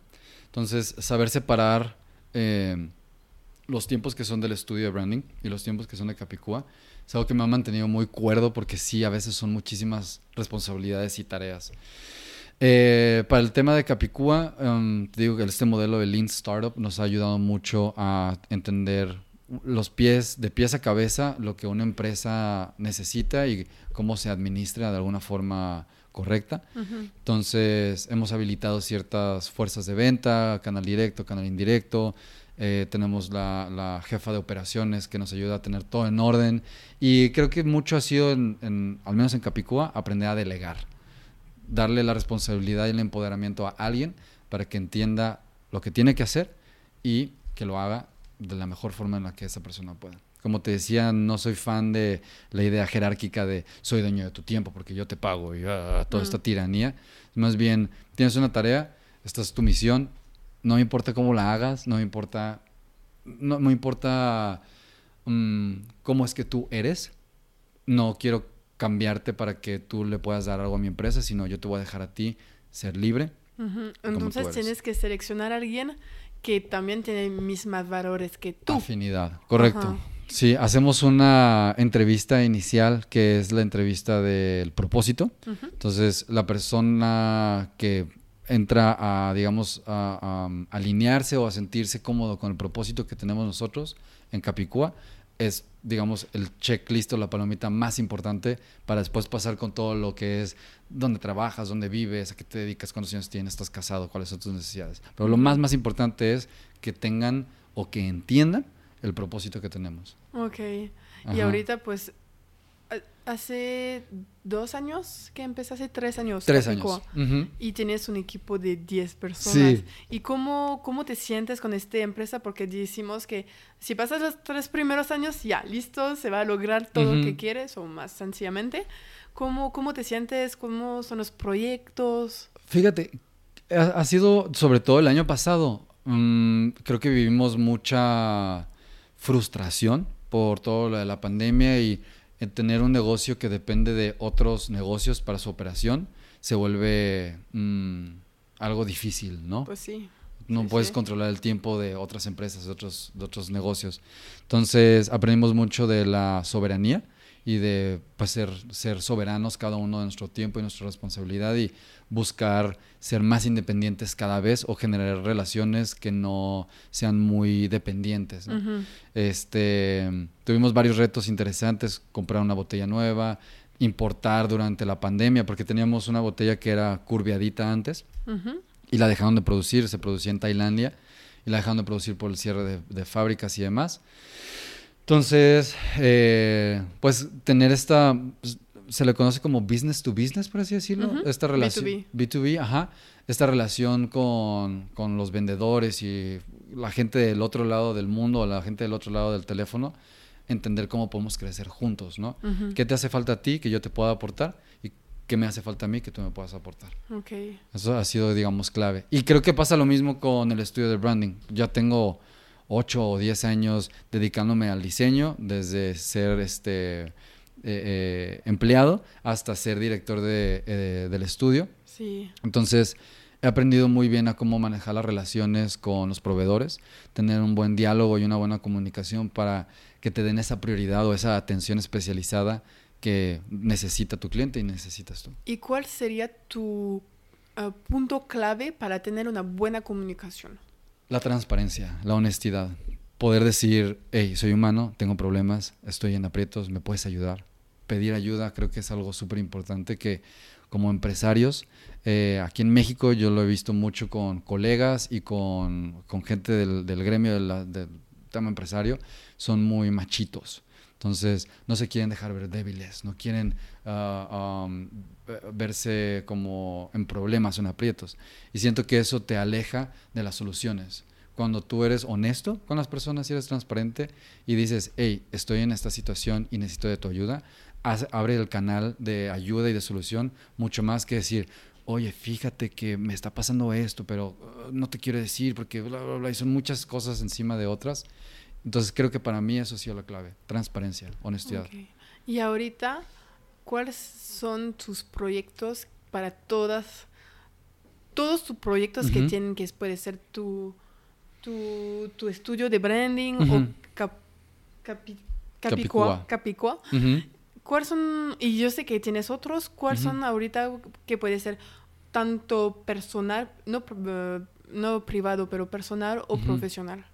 [SPEAKER 2] Entonces saber separar eh, los tiempos que son del estudio de branding y los tiempos que son de Capicúa es algo que me ha mantenido muy cuerdo porque sí, a veces son muchísimas responsabilidades y tareas. Eh, para el tema de Capicúa, um, te digo que este modelo de Lean Startup nos ha ayudado mucho a entender los pies, de pies a cabeza, lo que una empresa necesita y cómo se administra de alguna forma correcta. Entonces, hemos habilitado ciertas fuerzas de venta, canal directo, canal indirecto, eh, tenemos la, jefa de operaciones que nos ayuda a tener todo en orden. Y creo que mucho ha sido, en, al menos en Capicúa, aprender a delegar. Darle la responsabilidad y el empoderamiento a alguien para que entienda lo que tiene que hacer y que lo haga de la mejor forma en la que esa persona pueda. Como te decía, no soy fan de la idea jerárquica de soy dueño de tu tiempo porque yo te pago y ah, toda esta tiranía. Más bien, tienes una tarea, esta es tu misión, no me importa cómo la hagas, no me importa, no me importa mm, cómo es que tú eres. No quiero cambiarte para que tú le puedas dar algo a mi empresa, sino yo te voy a dejar a ti ser libre.
[SPEAKER 1] Entonces tienes que seleccionar a alguien que también tiene mismos valores que tú.
[SPEAKER 2] Afinidad, correcto. Sí, hacemos una entrevista inicial que es la entrevista del propósito. Entonces, la persona que entra a, digamos, a, alinearse o a sentirse cómodo con el propósito que tenemos nosotros en Capicúa, es, digamos, el checklist o la palomita más importante para después pasar con todo lo que es dónde trabajas, dónde vives, a qué te dedicas, cuántos años tienes, estás casado, cuáles son tus necesidades. Pero lo más, más importante es que tengan o que entiendan el propósito que tenemos.
[SPEAKER 1] Ok. Y ahorita, pues, hace dos años que empezaste, tres años.
[SPEAKER 2] Tres años.
[SPEAKER 1] Y tienes un equipo de 10 personas. ¿Y cómo, cómo te sientes con esta empresa? Porque decimos que si pasas los tres primeros años, ya, listo, se va a lograr todo lo que quieres, o más sencillamente. ¿Cómo, ¿Cómo te sientes? ¿Cómo son los proyectos?
[SPEAKER 2] Fíjate, ha, sido, sobre todo el año pasado, mm, creo que vivimos mucha frustración por todo lo de la pandemia y en tener un negocio que depende de otros negocios para su operación se vuelve mm, algo difícil, ¿no?
[SPEAKER 1] Pues sí.
[SPEAKER 2] No puedes controlar el tiempo de otras empresas, de otros, de otros negocios. Entonces aprendimos mucho de la soberanía y de pues, ser, ser soberanos cada uno de nuestro tiempo y nuestra responsabilidad y buscar ser más independientes cada vez o generar relaciones que no sean muy dependientes. este, tuvimos varios retos interesantes, comprar una botella nueva, importar durante la pandemia, porque teníamos una botella que era curviadita antes y la dejaron de producir, se producía en Tailandia y la dejaron de producir por el cierre de, de fábricas y demás. Entonces, eh, pues tener esta, pues, se le conoce como business to business, por así decirlo. Esta relación.
[SPEAKER 1] B2B.
[SPEAKER 2] B2B, ajá. Esta relación con, con los vendedores y la gente del otro lado del mundo, la gente del otro lado del teléfono, entender cómo podemos crecer juntos, ¿no?
[SPEAKER 1] Ujú.
[SPEAKER 2] ¿Qué te hace falta a ti que yo te pueda aportar? ¿Y qué me hace falta a mí que tú me puedas aportar?
[SPEAKER 1] Ok.
[SPEAKER 2] Eso ha sido, digamos, clave. Y creo que pasa lo mismo con el estudio de branding. Ya tengo 8 o 10 años dedicándome al diseño, desde ser este eh, eh, empleado hasta ser director de, eh, del estudio.
[SPEAKER 1] Sí.
[SPEAKER 2] Entonces, he aprendido muy bien a cómo manejar las relaciones con los proveedores, tener un buen diálogo y una buena comunicación para que te den esa prioridad o esa atención especializada que necesita tu cliente y necesitas tú.
[SPEAKER 1] ¿Y cuál sería tu eh, punto clave para tener una buena comunicación?
[SPEAKER 2] La transparencia, la honestidad. Poder decir, hey, soy humano, tengo problemas, estoy en aprietos, me puedes ayudar. Pedir ayuda creo que es algo súper importante que como empresarios, eh, aquí en México yo lo he visto mucho con colegas y con, con gente del, del gremio de la- del tema empresario, son muy machitos. Entonces, no se quieren dejar ver débiles, no quieren ah, ve- verse como en problemas en aprietos. Y siento que eso te aleja de las soluciones. Cuando tú eres honesto con las personas y eres transparente y dices, hey, estoy en esta situación y necesito de tu ayuda, abre el canal de ayuda y de solución mucho más que decir, oye, fíjate que me está pasando esto, pero uh, no te quiero decir porque bla, bla, bla, y son muchas cosas encima de otras. Entonces creo que para mí eso ha sido la clave, transparencia, honestidad.
[SPEAKER 1] Y ahorita, ¿cuáles son tus proyectos para todas, todos tus proyectos que tienen, que puede ser tu, tu, tu estudio de branding o cap, capi-?
[SPEAKER 2] Capicúa. Ujú.
[SPEAKER 1] ¿Cuáles son, y yo sé que tienes otros, cuáles son ahorita que puede ser tanto personal, no, eh, no privado, pero personal o profesional?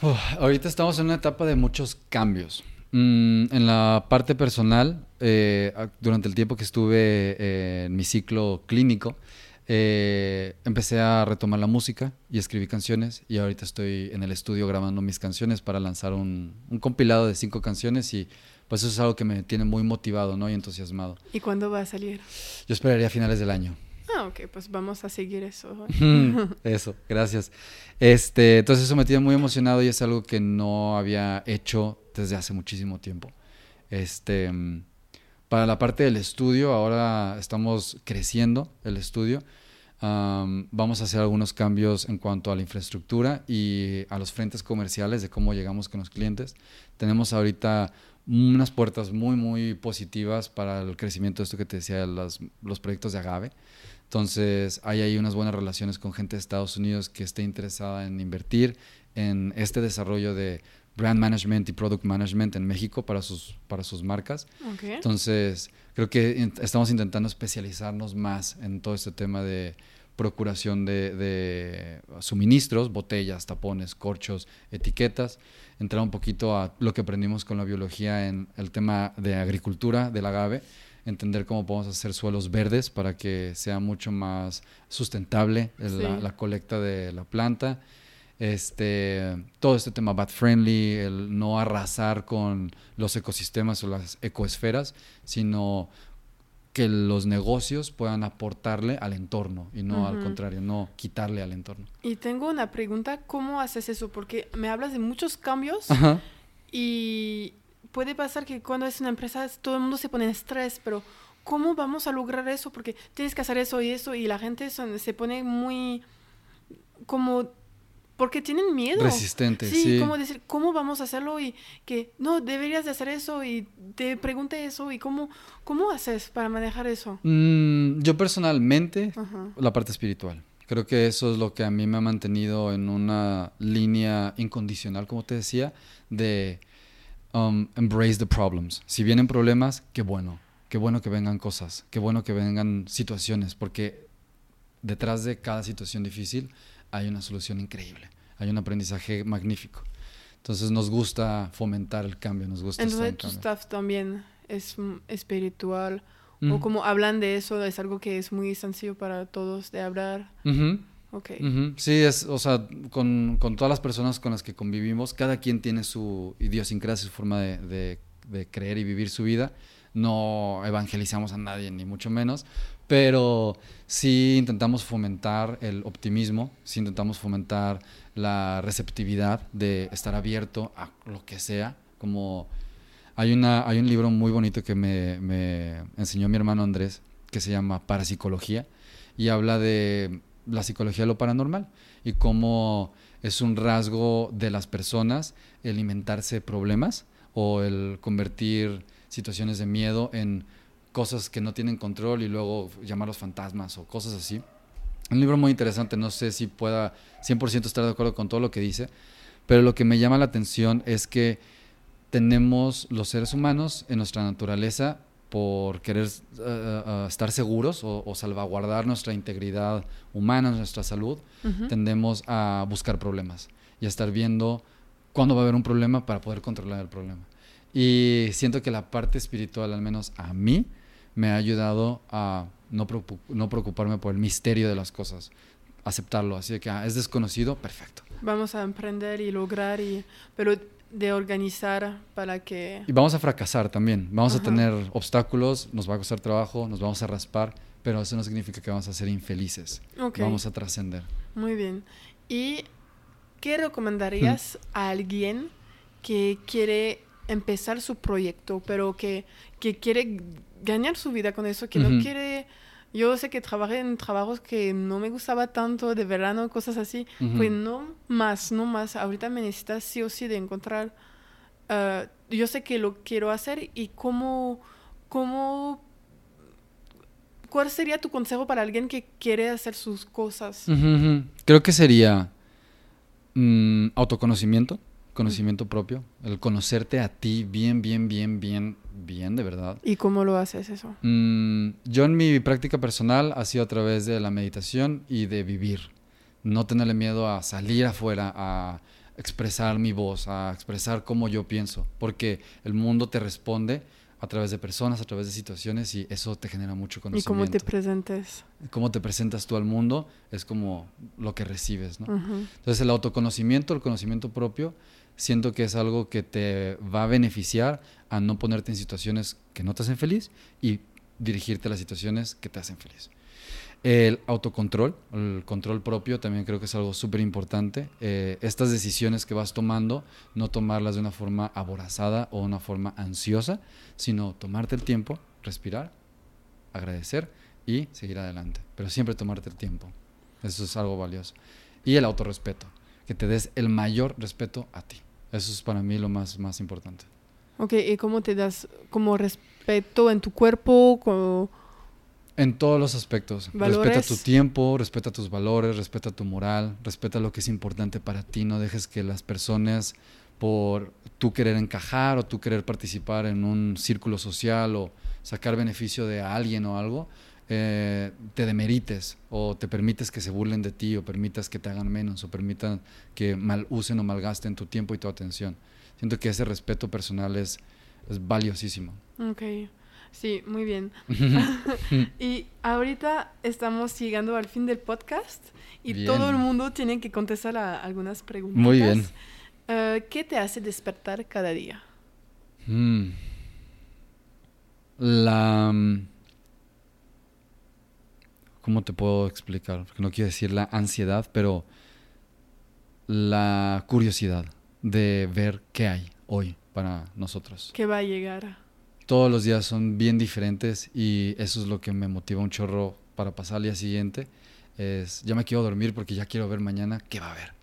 [SPEAKER 2] Uf, ahorita estamos en una etapa de muchos cambios. Mm, en la parte personal, eh, durante el tiempo que estuve eh, en mi ciclo clínico, eh, empecé a retomar la música y escribí canciones y ahorita estoy en el estudio grabando mis canciones para lanzar un, un compilado de cinco canciones y pues eso es algo que me tiene muy motivado ¿no? y entusiasmado.
[SPEAKER 1] ¿Y cuándo va a salir?
[SPEAKER 2] Yo esperaría a finales del año.
[SPEAKER 1] Ah, ok, pues vamos a seguir eso. [laughs]
[SPEAKER 2] Eso, gracias. Este, entonces eso me tiene muy emocionado y es algo que no había hecho desde hace muchísimo tiempo. Este, para la parte del estudio, ahora estamos creciendo el estudio. Am, vamos a hacer algunos cambios en cuanto a la infraestructura y a los frentes comerciales de cómo llegamos con los clientes. Tenemos ahorita unas puertas muy, muy positivas para el crecimiento de esto que te decía, las- los proyectos de Agave. Entonces, hay ahí unas buenas relaciones con gente de Estados Unidos que esté interesada en invertir en este desarrollo de brand management y product management en México para sus, para sus marcas. Entonces, creo que estamos intentando especializarnos más en todo este tema de procuración de, de suministros, botellas, tapones, corchos, etiquetas, entrar un poquito a lo que aprendimos con la biología en el tema de agricultura del agave, entender cómo podemos hacer suelos verdes para que sea mucho más sustentable la, colecta de la planta. Este, todo este tema bat friendly, el no arrasar con los ecosistemas o las ecoesferas, sino que los negocios puedan aportarle al entorno y no al contrario, no quitarle al entorno.
[SPEAKER 1] Y tengo una pregunta, ¿cómo haces eso? Porque me hablas de muchos cambios
[SPEAKER 2] Ajá.
[SPEAKER 1] y puede pasar que cuando es una empresa todo el mundo se pone en estrés, pero ¿cómo vamos a lograr eso? Porque tienes que hacer eso y eso y la gente son- se pone muy como porque tienen miedo.
[SPEAKER 2] Resistente,
[SPEAKER 1] Sí,
[SPEAKER 2] sí.
[SPEAKER 1] como decir, ¿cómo vamos a hacerlo? Y que no, deberías de hacer eso y te pregunte eso y cómo, ¿cómo haces para manejar eso?
[SPEAKER 2] Mm, yo personalmente,
[SPEAKER 1] Ajá.
[SPEAKER 2] la parte espiritual. Creo que eso es lo que a mí me ha mantenido en una línea incondicional, como te decía, de um, embrace the problems. Si vienen problemas, qué bueno. Qué bueno que vengan cosas. Qué bueno que vengan situaciones, porque detrás de cada situación difícil hay una solución increíble. Hay un aprendizaje magnífico. Entonces nos gusta fomentar el cambio, nos gusta
[SPEAKER 1] Entonces tu staff también es mm, espiritual o
[SPEAKER 2] Mm.
[SPEAKER 1] como hablan de eso, es algo que es muy sencillo para todos de hablar.
[SPEAKER 2] Ujú.
[SPEAKER 1] Ok.
[SPEAKER 2] Ujú, Sí, es, o sea, con, con todas las personas con las que convivimos, cada quien tiene su idiosincrasia, su forma de, de- de creer y vivir su vida. no evangelizamos a nadie, ni mucho menos, pero sí intentamos fomentar el optimismo, sí intentamos fomentar la receptividad de estar abierto a lo que sea, como hay, una, hay un libro muy bonito que me, me enseñó mi hermano Andrés, que se llama Parapsicología, y habla de la psicología de lo paranormal y cómo es un rasgo de las personas el inventarse problemas o el convertir situaciones de miedo en cosas que no tienen control y luego llamarlos fantasmas o cosas así. Un libro muy interesante, no sé si pueda 100% estar de acuerdo con todo lo que dice, pero lo que me llama la atención es que tenemos los seres humanos en nuestra naturaleza por querer eh, eh, estar seguros o, salvaguardar nuestra integridad humana, nuestra salud, tendemos a buscar problemas y a estar viendo cuándo va a haber un problema para poder controlar el problema. Y siento que la parte espiritual, al menos a mí, me ha ayudado a no, no preocuparme por el misterio de las cosas, aceptarlo. Así que ah, es desconocido, perfecto.
[SPEAKER 1] Vamos a emprender y lograr, y, pero de organizar para que...
[SPEAKER 2] Y vamos a fracasar también, vamos a tener obstáculos, nos va a costar trabajo, nos vamos a raspar, pero eso no significa que vamos a ser infelices. Vamos a trascender.
[SPEAKER 1] Muy bien. ¿Y qué recomendarías a alguien que quiere empezar su proyecto, pero que, que quiere ganar su vida con eso, que no quiere yo sé que trabajé en trabajos que no me gustaba tanto de verano, cosas así. Pues no más, no más. Ahorita me necesitas sí o sí de encontrar. Ah, yo sé que lo quiero hacer y cómo, cómo. ¿Cuál sería tu consejo para alguien que quiere hacer sus cosas?
[SPEAKER 2] Creo que sería mm, autoconocimiento conocimiento propio, el conocerte a ti bien, bien, bien, bien, bien, de verdad.
[SPEAKER 1] ¿Y cómo lo haces eso?
[SPEAKER 2] Mm, yo en mi práctica personal ha sido a través de la meditación y de vivir. No tenerle miedo a salir afuera, a expresar mi voz, a expresar cómo yo pienso, porque el mundo te responde a través de personas, a través de situaciones y eso te genera mucho conocimiento.
[SPEAKER 1] ¿Y cómo te presentes?
[SPEAKER 2] Cómo te presentas tú al mundo es como lo que recibes, ¿no? Entonces el autoconocimiento, el conocimiento propio siento que es algo que te va a beneficiar a no ponerte en situaciones que no te hacen feliz y dirigirte a las situaciones que te hacen feliz. El autocontrol, el control propio también creo que es algo súper importante. Eh, estas decisiones que vas tomando, no tomarlas de una forma aborazada o una forma ansiosa, sino tomarte el tiempo, respirar, agradecer y seguir adelante. Pero siempre tomarte el tiempo. Eso es algo valioso. Y el autorrespeto, que te des el mayor respeto a ti. Eso es para mí lo más, más importante.
[SPEAKER 1] Ok, ¿y cómo te das como respeto en tu cuerpo?
[SPEAKER 2] En todos los aspectos. Respeta tu tiempo, respeta tus valores, respeta tu moral, respeta lo que es importante para ti. No dejes que las personas, por tú querer encajar o tú querer participar en un círculo social o sacar beneficio de alguien o algo, eh, te demerites o te permites que se burlen de ti o permitas que te hagan menos o permitan que mal usen o malgasten tu tiempo y tu atención. Siento que ese respeto personal es, es valiosísimo.
[SPEAKER 1] Ok, sí, muy bien. [laughs] [laughs] y ahorita estamos llegando al fin del podcast y todo el mundo tiene que contestar a algunas preguntas.
[SPEAKER 2] Muy bien.
[SPEAKER 1] Eh, ¿Qué te hace despertar cada día?
[SPEAKER 2] Mm. La mm, ¿cómo te puedo explicar? Porque no quiero decir la ansiedad, pero la curiosidad de ver qué hay hoy para nosotros.
[SPEAKER 1] ¿Qué va a llegar?
[SPEAKER 2] Todos los días son bien diferentes y eso es lo que me motiva un chorro para pasar al día siguiente. Es, ya me quiero dormir porque ya quiero ver mañana qué va a haber.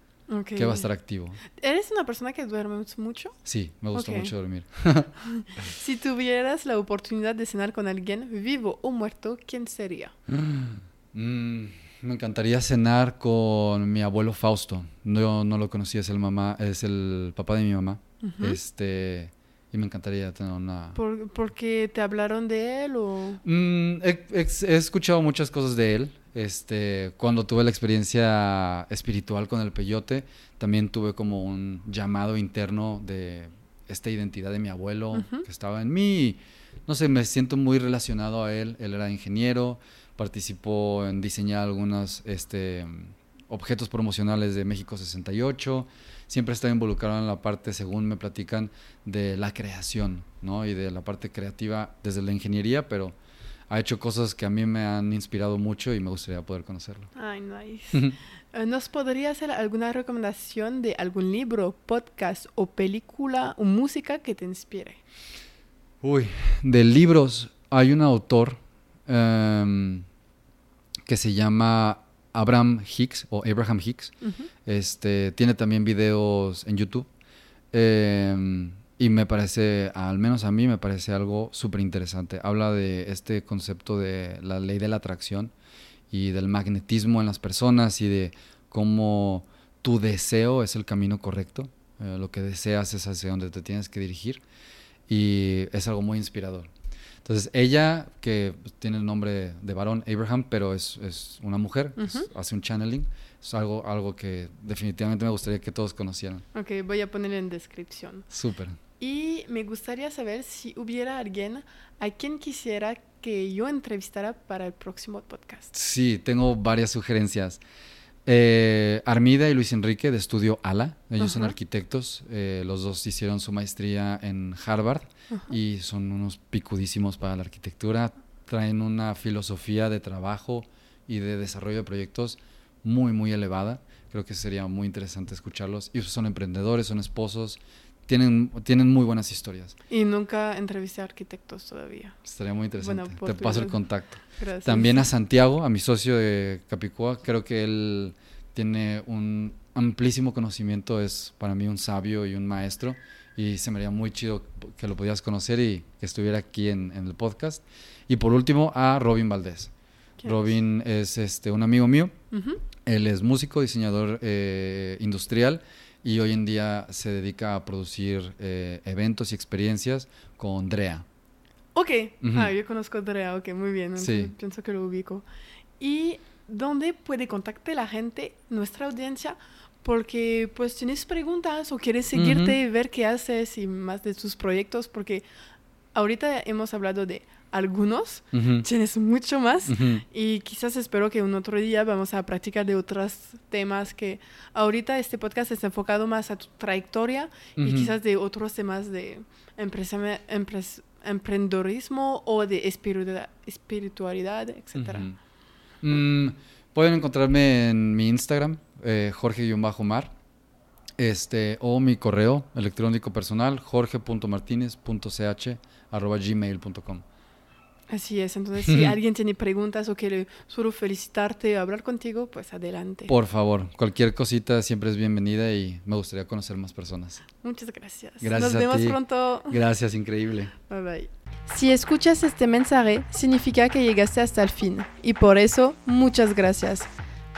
[SPEAKER 2] ¿Qué va a estar activo?
[SPEAKER 1] ¿Eres una persona que duerme mucho?
[SPEAKER 2] Sí, me gusta mucho dormir. [laughs]
[SPEAKER 1] si tuvieras la oportunidad de cenar con alguien, vivo o muerto, ¿quién sería? [gasps] [laughs]
[SPEAKER 2] Mm, me encantaría cenar con mi abuelo Fausto. No, no lo conocí, es el mamá, es el papá de mi mamá. Este y me encantaría tener una.
[SPEAKER 1] ¿Por, qué te hablaron de él o?
[SPEAKER 2] Mm, he, escuchado muchas cosas de él. Este, cuando tuve la experiencia espiritual con el peyote, también tuve como un llamado interno de esta identidad de mi abuelo que estaba en mí. no sé, me siento muy relacionado a él. Él era ingeniero, participó en diseñar algunas este, objetos promocionales de México 68. Siempre estado involucrado en la parte, según me platican, de la creación, ¿no? Y de la parte creativa desde la ingeniería, pero ha hecho cosas que a mí me han inspirado mucho y me gustaría poder conocerlo.
[SPEAKER 1] Ay, nice. Eh, ¿Nos podría hacer alguna recomendación de algún libro, podcast o película o música que te inspire?
[SPEAKER 2] Uy, de libros, hay un autor em, que se llama Abraham Hicks o Abraham Hicks. este, tiene también videos en YouTube. Em, y me parece, al menos a mí, me parece algo súper interesante. Habla de este concepto de la ley de la atracción y del magnetismo en las personas y de cómo tu deseo es el camino correcto. Eh, lo que deseas es hacia donde te tienes que dirigir. Y es algo muy inspirador. Entonces, ella, que tiene el nombre de varón, Abraham, pero es, es una mujer, hace un channeling, es algo, algo que definitivamente me gustaría que todos conocieran.
[SPEAKER 1] Ok, voy a poner en descripción.
[SPEAKER 2] Súper.
[SPEAKER 1] Y me gustaría saber si hubiera alguien a quien quisiera que yo entrevistara para el próximo podcast.
[SPEAKER 2] Sí, tengo varias sugerencias. Eh, Armida y Luis Enrique de Estudio ALA, ellos son arquitectos, eh, los dos hicieron su maestría en Harvard y son unos picudísimos para la arquitectura, traen una filosofía de trabajo y de desarrollo de proyectos muy, muy elevada. Creo que sería muy interesante escucharlos. Y son emprendedores, son esposos, tienen, tienen muy buenas historias.
[SPEAKER 1] Y nunca entrevisté a arquitectos todavía.
[SPEAKER 2] Estaría muy interesante. Te paso el contacto. También a Santiago, a mi socio de Capicúa, creo que él tiene un amplísimo conocimiento, es para mí un sabio y un maestro. Y se me haría muy chido que lo pudieras conocer y que estuviera aquí en, el podcast. Y por último, a Robin Valdés. Robin es, este, un amigo mío. Él es músico, diseñador eh, industrial y hoy en día se dedica a producir eh, eventos y experiencias con DREA.
[SPEAKER 1] Ok, ah, yo conozco a DREA, ok, muy bien, sí. pienso que lo ubico. ¿Y dónde puede contactar la gente, nuestra audiencia? Porque pues tienes preguntas o quieres seguirte y ver qué haces y más de tus proyectos, porque ahorita hemos hablado de algunos, tienes mucho más y quizás espero que un otro día vamos a practicar de otros temas que ahorita este podcast está enfocado más a tu trayectoria y quizás de otros temas de emprendedorismo o de espiritualidad, etc.
[SPEAKER 2] Mm, pueden encontrarme en mi Instagram, eh, Jorge-Mar, este, o mi correo electrónico personal, jorge.martinez.ch.gmail.com.
[SPEAKER 1] Así es, entonces si [laughs] alguien tiene preguntas o quiere solo felicitarte o hablar contigo, pues adelante.
[SPEAKER 2] Por favor, cualquier cosita siempre es bienvenida y me gustaría conocer más personas.
[SPEAKER 1] Muchas gracias.
[SPEAKER 2] Gracias.
[SPEAKER 1] Nos vemos pronto.
[SPEAKER 2] Gracias, increíble.
[SPEAKER 1] Bye bye. Si escuchas este mensaje, significa que llegaste hasta el fin y por eso, muchas gracias.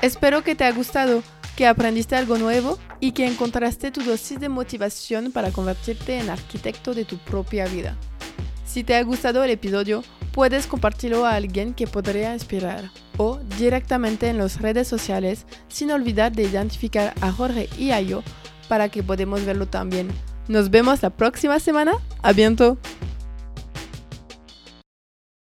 [SPEAKER 1] Espero que te haya gustado, que aprendiste algo nuevo y que encontraste tu dosis de motivación para convertirte en arquitecto de tu propia vida. Si te ha gustado el episodio, puedes compartirlo a alguien que podría inspirar o directamente en las redes sociales sin olvidar de identificar a Jorge y a yo para que podamos verlo también. Nos vemos la próxima semana. A.